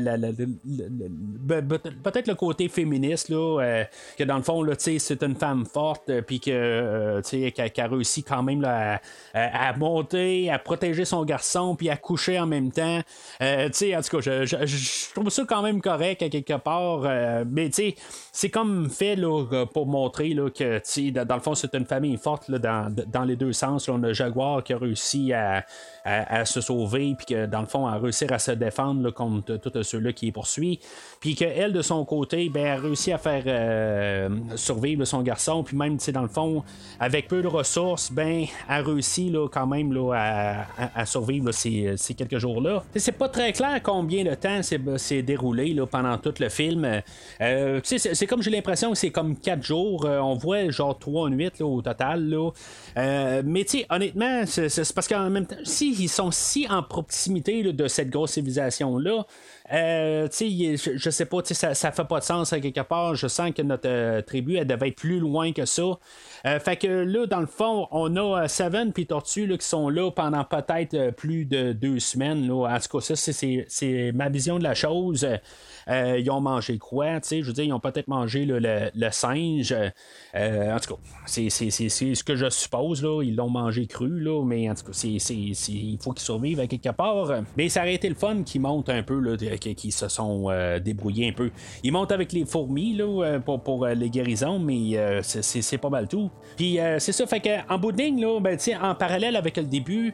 Peut-être le côté féministe, là, que dans le fond, là, c'est une femme forte, puis que, tu sais, qui a réussi quand même à monter, à protéger son garçon puis à coucher en même temps. Euh, tu sais, en tout cas, je, trouve ça quand même correct à quelque part. Euh, mais tu sais, c'est comme fait là, pour montrer là, que dans le fond, c'est une famille forte là, dans, dans, les deux sens. on a Jaguar qui a réussi à, à, se sauver, puis que dans le fond, a réussi à se défendre contre tous ceux-là qui poursuivent. Puis qu'elle, de son côté, ben, a réussi à faire euh, survivre son garçon. Puis même, dans le fond, avec peu de ressources, ben, a réussi là, quand même là, à, à survivre ces, quelques jours-là. C'est pas très clair combien de temps s'est déroulé là, pendant tout le film. Euh, c'est comme j'ai l'impression que c'est comme quatre jours. Euh, on voit genre trois nuits là, au total. Là. Euh, mais honnêtement, c'est parce qu'en même temps, si ils sont si en proximité de cette grosse civilisation-là, euh, je, je, sais pas, ça, ça fait pas de sens à quelque part. Je sens que notre euh, tribu, elle devait être plus loin que ça. Euh, fait que là, dans le fond, on a Seven puis Tortue là, qui sont là pendant peut-être plus de deux semaines. Là. En tout cas, ça, c'est ma vision de la chose. Euh, ils ont mangé quoi, je veux dire, ils ont peut-être mangé le, singe. Euh, en tout cas, c'est, ce que je suppose, là. Ils l'ont mangé cru, là, mais en tout cas, il faut qu'ils survivent à quelque part. Mais ça aurait été le fun qu'ils montent un peu, là, qu'ils se sont euh, débrouillés un peu. Ils montent avec les fourmis, là, pour, pour les guérisons, mais c'est, pas mal tout. Puis c'est ça, fait qu'en bout de ligne, là, ben, en parallèle avec le début,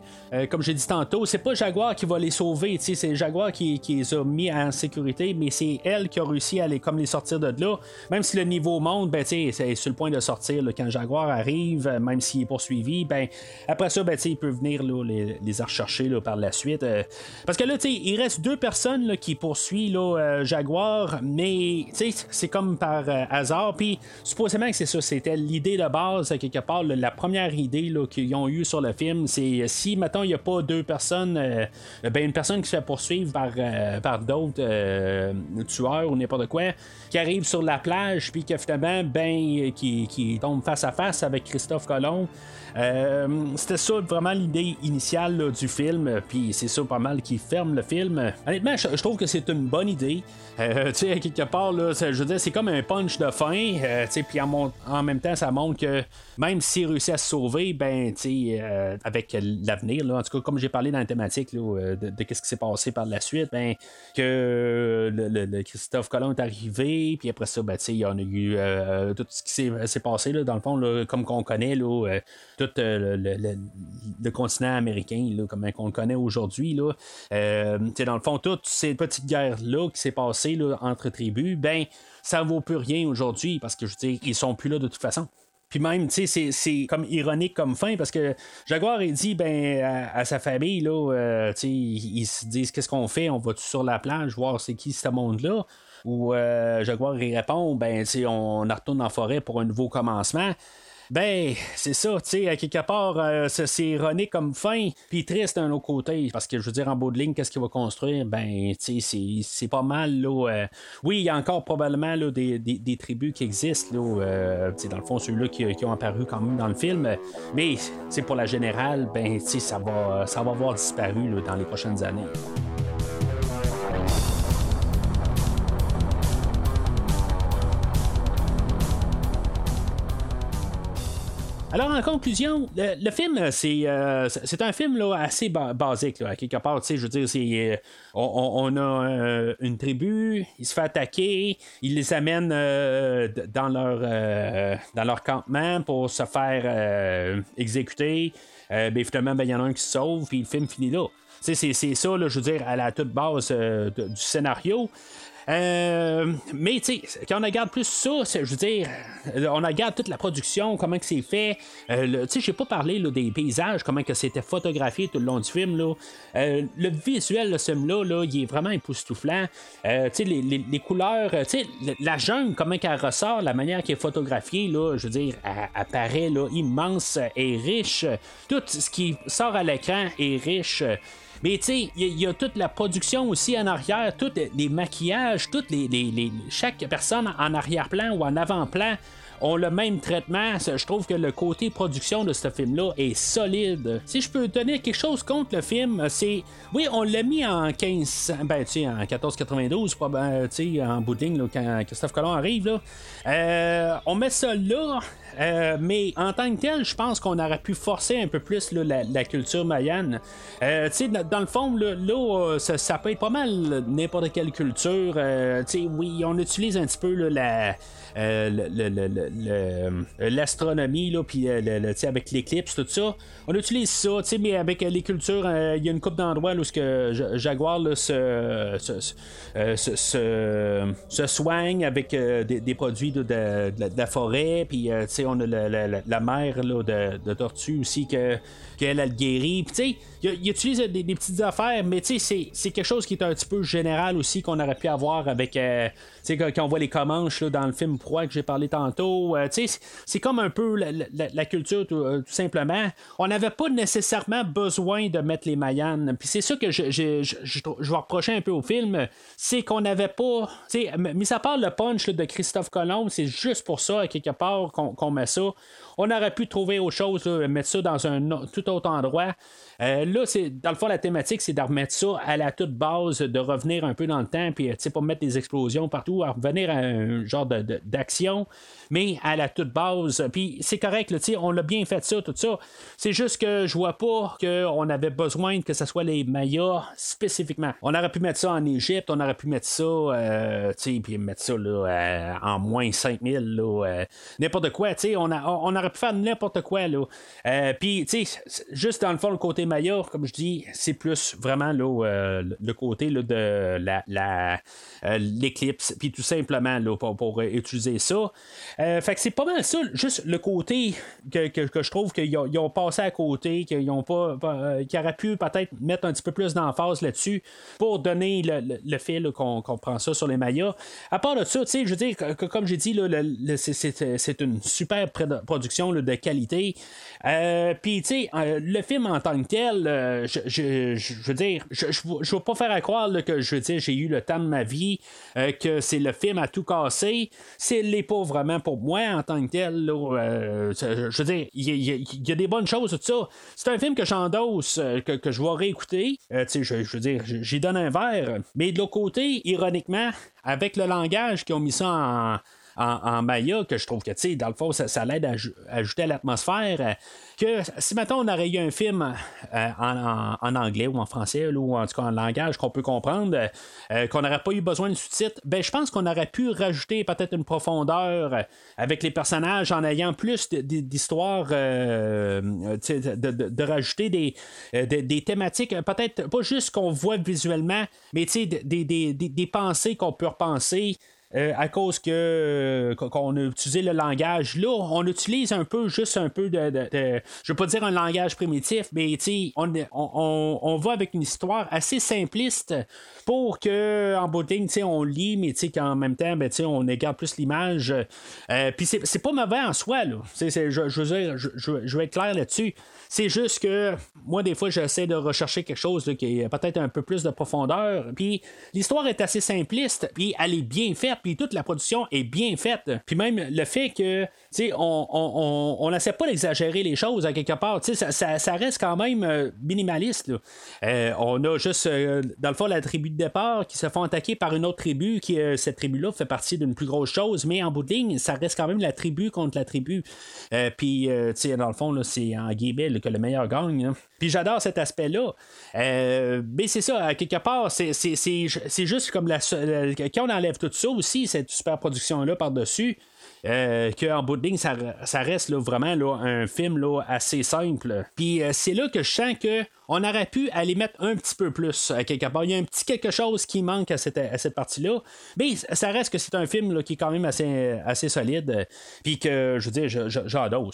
comme j'ai dit tantôt, c'est pas Jaguar qui va les sauver, c'est Jaguar qui, qui, les a mis en sécurité, mais c'est elle qui a réussi à les, comme les sortir de là. Même si le niveau monte, ben, c'est sur le point de sortir. quand Jaguar arrive, même s'il est poursuivi, ben, après ça, ben, il peut venir les, les rechercher par la suite. Euh. parce que là, il reste deux personnes qui poursuivent là, Jaguar, mais c'est comme par hasard. Puis supposément que c'est ça, c'était l'idée de base, quelque part, la première idée qu'ils ont eue sur le film, c'est si, maintenant il n'y a pas deux personnes, euh, ben, une personne qui se fait poursuivre par, euh, par d'autres euh, tueurs ou n'importe quoi, qui arrive sur la plage, puis que finalement, ben, qui, qui tombe face à face avec Christophe Colomb. C'était ça vraiment l'idée initiale du film, puis c'est ça pas mal qui ferme le film. Honnêtement, je, trouve que c'est une bonne idée. tu sais, quelque part, là, je veux dire, c'est comme un punch de fin, puis en, même temps, ça montre que même s'il réussit à se sauver, ben, tu sais, avec l'avenir, en tout cas, comme j'ai parlé dans la thématique euh, de, ce qui s'est passé par la suite, ben, que le, Christophe Colomb est arrivé, puis après ça, ben, il y en a eu euh, tout ce qui s'est passé, là, dans le fond, comme qu'on connaît, là, euh, tout le, continent américain, là, comme on le connaît aujourd'hui. Là, dans le fond, toutes ces petites guerres-là qui s'est passées entre tribus, ben, ça vaut plus rien aujourd'hui parce que je dire, ils sont plus là de toute façon. Puis même, tu sais, c'est comme ironique comme fin parce que Jaguar, il dit ben, à, sa famille, là, euh, tu sais, ils, se disent qu'est-ce qu'on fait, on va sur la plage voir c'est qui ce monde-là? Ou euh, Jaguar, répond ben, tu sais, on, on retourne en forêt pour un nouveau commencement. Ben, c'est ça, tu sais, à quelque part, euh, c'est ironique comme fin, puis triste d'un autre côté, parce que je veux dire, en bout de ligne, qu'est-ce qu'il va construire? Ben, tu sais, c'est pas mal, là. Euh, oui, il y a encore probablement là, des, tribus qui existent, là, euh, dans le fond, ceux-là qui, ont apparu quand même dans le film, mais c'est pour la générale, ben, tu sais, ça va, ça va avoir disparu là, dans les prochaines années. Alors, en conclusion, le, film, c'est, euh, c'est un film là, assez basique, à quelque part. Je veux dire, c'est, euh, on, a euh, une tribu, il se fait attaquer, il les amène dans, leur, dans leur campement pour se faire exécuter. ben, finalement, ben, il y en a un qui se sauve, puis le film finit là. C'est, c'est ça, je veux dire, à la toute base du scénario. Euh, mais tu sais, quand on regarde plus ça, je veux dire, euh, on regarde toute la production, comment que c'est fait. Euh, tu sais, j'ai pas parlé des paysages, comment que c'était photographié tout le long du film. Là. le visuel de ce film-là, là, il est vraiment époustouflant. tu sais, les, couleurs, tu sais, la jungle, comment qu'elle ressort, la manière qu'elle est photographiée, là, je veux dire, elle, apparaît là, immense et riche. Tout ce qui sort à l'écran est riche. Mais tu sais, il y, a toute la production aussi en arrière, tous les maquillages, toutes les, les, chaque personne en arrière-plan ou en avant-plan ont le même traitement. Je trouve que le côté production de ce film-là est solide. Si je peux donner quelque chose contre le film, c'est. Oui, on l'a mis en 15. Ben, tu sais, en 1492, ben, en bout quand Christophe Colomb arrive, là. Euh, on met ça là. Euh, mais en tant que tel, je pense qu'on aurait pu forcer un peu plus la, culture mayenne. Euh, dans le fond, là, ça, peut être pas mal n'importe quelle culture. oui, on utilise un petit peu la, l'astronomie, puis avec l'éclipse, tout ça. On utilise ça, mais avec les cultures, il y a une coupe d'endroits où que Jaguar se, se, soigne avec des, produits de, la forêt, puis on a la, mer de, tortue aussi que qu'elle a le guérit. Il, utilise des, petites affaires, mais c'est quelque chose qui est un petit peu général aussi qu'on aurait pu avoir avec, euh, quand on voit les comanches là, dans le film Proie que j'ai parlé tantôt. Euh, c'est comme un peu la, culture euh, tout, simplement. On n'avait pas nécessairement besoin de mettre les Mayanes. Puis c'est ça que je, je, je, vais reprocher un peu au film, c'est qu'on n'avait pas, mis à part le punch de Christophe Colomb, c'est juste pour ça, à quelque part, qu'on met ça. On aurait pu trouver autre chose, mettre ça dans un tout autre endroit. Euh, là, c'est dans le fond, la thématique, c'est de remettre ça à la toute base, de revenir un peu dans le temps, puis pas mettre des explosions partout, à revenir à un genre d'action. mais à la toute base. Puis c'est correct, on a bien fait ça, tout ça. C'est juste que je vois pas qu'on avait besoin que ce soit les Mayas spécifiquement. On aurait pu mettre ça en Égypte, on aurait pu mettre ça, euh, puis mettre ça là, euh, en moins 5000, là, euh, n'importe quoi, on, on aurait pu faire n'importe quoi, là. puis, tu sais, juste dans le fond, le côté Maya, comme je dis, c'est plus vraiment là, le côté là, de la, la l'éclipse, puis tout simplement là, pour, pour utiliser ça. fait que c'est pas mal ça, juste le côté que, que, je trouve qu'ils ont, passé à côté, qu'ils ont pas, qu'ils auraient pu peut-être mettre un petit peu plus d'emphase là-dessus pour donner le, le, fait qu'on prend ça sur les Mayas. À part de ça, je veux dire, comme j'ai dit, c'est une super production de qualité. Euh, Puis, tu sais, euh, le film en tant que tel, euh, je, veux dire, je ne veux pas faire à croire que je veux dire, j'ai eu le temps de ma vie, euh, que c'est le film à tout casser. C'est l'est pas vraiment pour moi en tant que tel. je veux dire, il y, a des bonnes choses, tout ça. C'est un film que j'endosse, que, que, je vais réécouter. je, je veux dire, j'y donne un verre. Mais de l'autre côté, ironiquement, avec le langage qui ont mis ça en en, Maya que je trouve que, tu sais, dans le fond, ça, ça l'aide à, ajouter à l'atmosphère. Euh, que si maintenant on aurait eu un film euh, en, anglais ou en français, ou en tout cas en langage qu'on peut comprendre, euh, qu'on n'aurait pas eu besoin de sous-titres, ben je pense qu'on aurait pu rajouter peut-être une profondeur avec les personnages en ayant plus d'histoires, de, rajouter des, des, thématiques, peut-être pas juste qu'on voit visuellement, mais des, des, des pensées qu'on peut repenser. Euh, à cause que euh, qu'on a utilisé le langage là, on utilise un peu juste un peu de, de, je veux pas dire un langage primitif, mais on, on, on, va avec une histoire assez simpliste pour que en bout de ligne, on lit, mais qu'en même temps, ben, on égare plus l'image. Euh, Puis c'est pas mauvais en soi, là. je, je, veux dire, je, je, vais être clair là-dessus. C'est juste que moi, des fois, j'essaie de rechercher quelque chose qui a peut-être un peu plus de profondeur. Puis l'histoire est assez simpliste, puis elle est bien faite, puis toute la production est bien faite. Puis même le fait que, tu sais, on on n'essaie pas d'exagérer les choses à quelque part. Tu sais, ça, ça, reste quand même euh, minimaliste. Euh, on a juste, euh, dans le fond, la tribu de départ qui se font attaquer par une autre tribu, qui cette tribu-là fait partie d'une plus grosse chose, mais en bout de ligne, ça reste quand même la tribu contre la tribu. puis, tu sais, dans le fond, c'est en guillemets que le meilleur gagne. Puis j'adore cet aspect-là. Mais c'est ça, à quelque part, c'est, juste comme la. Quand on enlève tout ça aussi, cette super production-là par-dessus, euh, qu'en bout de ligne, ça, reste là, vraiment là, un film là, assez simple. Puis euh, c'est là que je sens que on aurait pu aller mettre un petit peu plus à quelque part. Il y a un petit quelque chose qui manque à cette, à cette partie-là. Mais ça reste que c'est un film qui est quand même assez, assez solide. Puis que, je veux dire, j'adore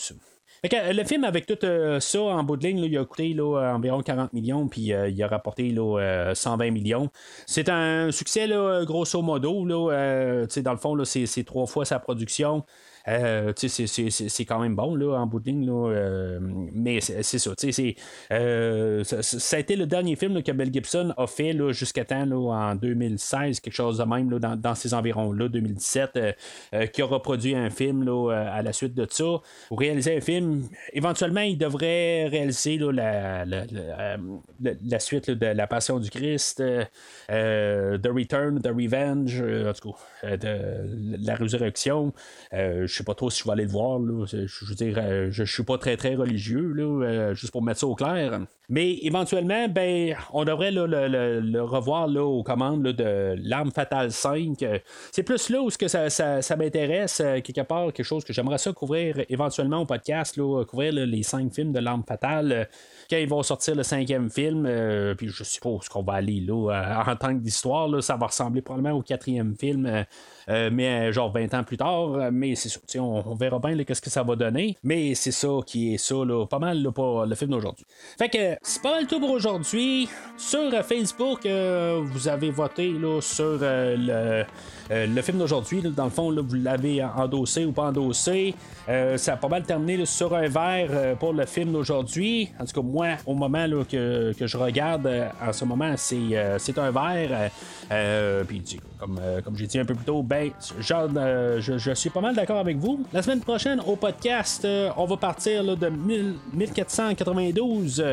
le film, avec tout euh, ça en bout de ligne, il a coûté là, environ 40 millions, puis euh, il a rapporté là, 120 euh, millions. C'est un succès, là, grosso modo. Là, dans le fond, c'est trois fois sa production. Euh, c'est quand même bon là, en bout de ligne. Là, euh, mais c'est ça. Euh, ça, ça a été le dernier film que Mel Gibson a fait jusqu'à temps en 2016, quelque chose de même dans, dans, ces environs-là, 2017, qui a reproduit un film à la suite de ça. Pour réaliser un film, éventuellement, il devrait réaliser là, la, la, la, suite de La Passion du Christ, The Return, The Revenge, en tout cas, de la résurrection. Sais pas trop si je vais aller le voir. Je, veux dire, euh, je, suis pas très très religieux, euh, juste pour mettre ça au clair. Mais éventuellement, ben, on devrait le, revoir aux commandes de L'Arme Fatale 5. C'est plus là où que ça, m'intéresse, euh, quelque part, quelque chose que j'aimerais ça couvrir éventuellement au podcast, couvrir les cinq films de L'Arme Fatale. quand ils vont sortir le cinquième film, puis je suppose qu'on va aller là, en tant que ça va ressembler probablement au quatrième film. Mais euh, genre 20 ans plus tard. Euh, mais c'est ça, on, verra bien qu'est-ce que ça va donner. Mais c'est ça qui est ça, là, pas mal pour le film d'aujourd'hui. Fait que c'est pas mal tout pour aujourd'hui. Sur Facebook, vous avez voté là, sur le, le, film d'aujourd'hui. Dans le fond, vous l'avez endossé ou pas endossé. ça a pas mal terminé sur un verre pour le film d'aujourd'hui. En tout cas, moi, au moment que, que, je regarde, en ce moment, c'est, c'est un verre. Puis, comme, comme j'ai dit un peu plus tôt, ben, ben, euh, je, suis pas mal d'accord avec vous. La semaine prochaine, au podcast, euh, on va partir de 1492.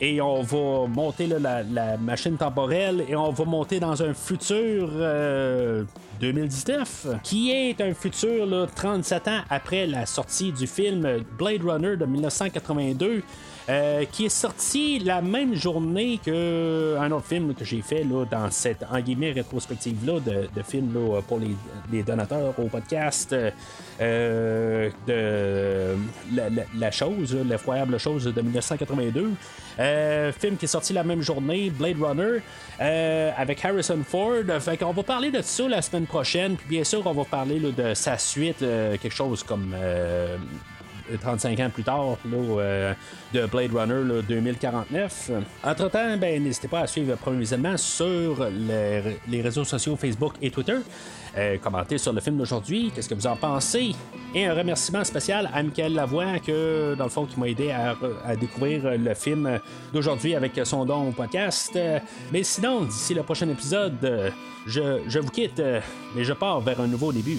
et on va monter la, machine temporelle et on va monter dans un futur 2019 qui est un futur 37 ans après la sortie du film Blade Runner de 1982 euh, qui est sorti la même journée qu'un autre film que j'ai fait là, dans cette en guillemets rétrospective-là de, de films là, pour les, donateurs au podcast euh, de la, chose, l'effroyable chose de 1982. Euh, film qui est sorti la même journée, Blade Runner, avec Harrison Ford. Fait qu'on va parler de ça la semaine prochaine. Puis bien sûr, on va parler de sa suite, quelque chose comme 35 ans plus tard euh, de Blade Runner 2049. Entre-temps, ben, n'hésitez pas à suivre le premier visionnement sur les, réseaux sociaux Facebook et Twitter. Euh, commentez sur le film d'aujourd'hui, qu'est-ce que vous en pensez. Et un remerciement spécial à Michael Lavoie, que, dans le fond, qui m'a aidé à, découvrir le film d'aujourd'hui avec son don au podcast. Mais sinon, d'ici le prochain épisode, je, je vous quitte, mais je pars vers un nouveau début.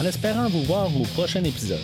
en espérant vous voir au prochain épisode.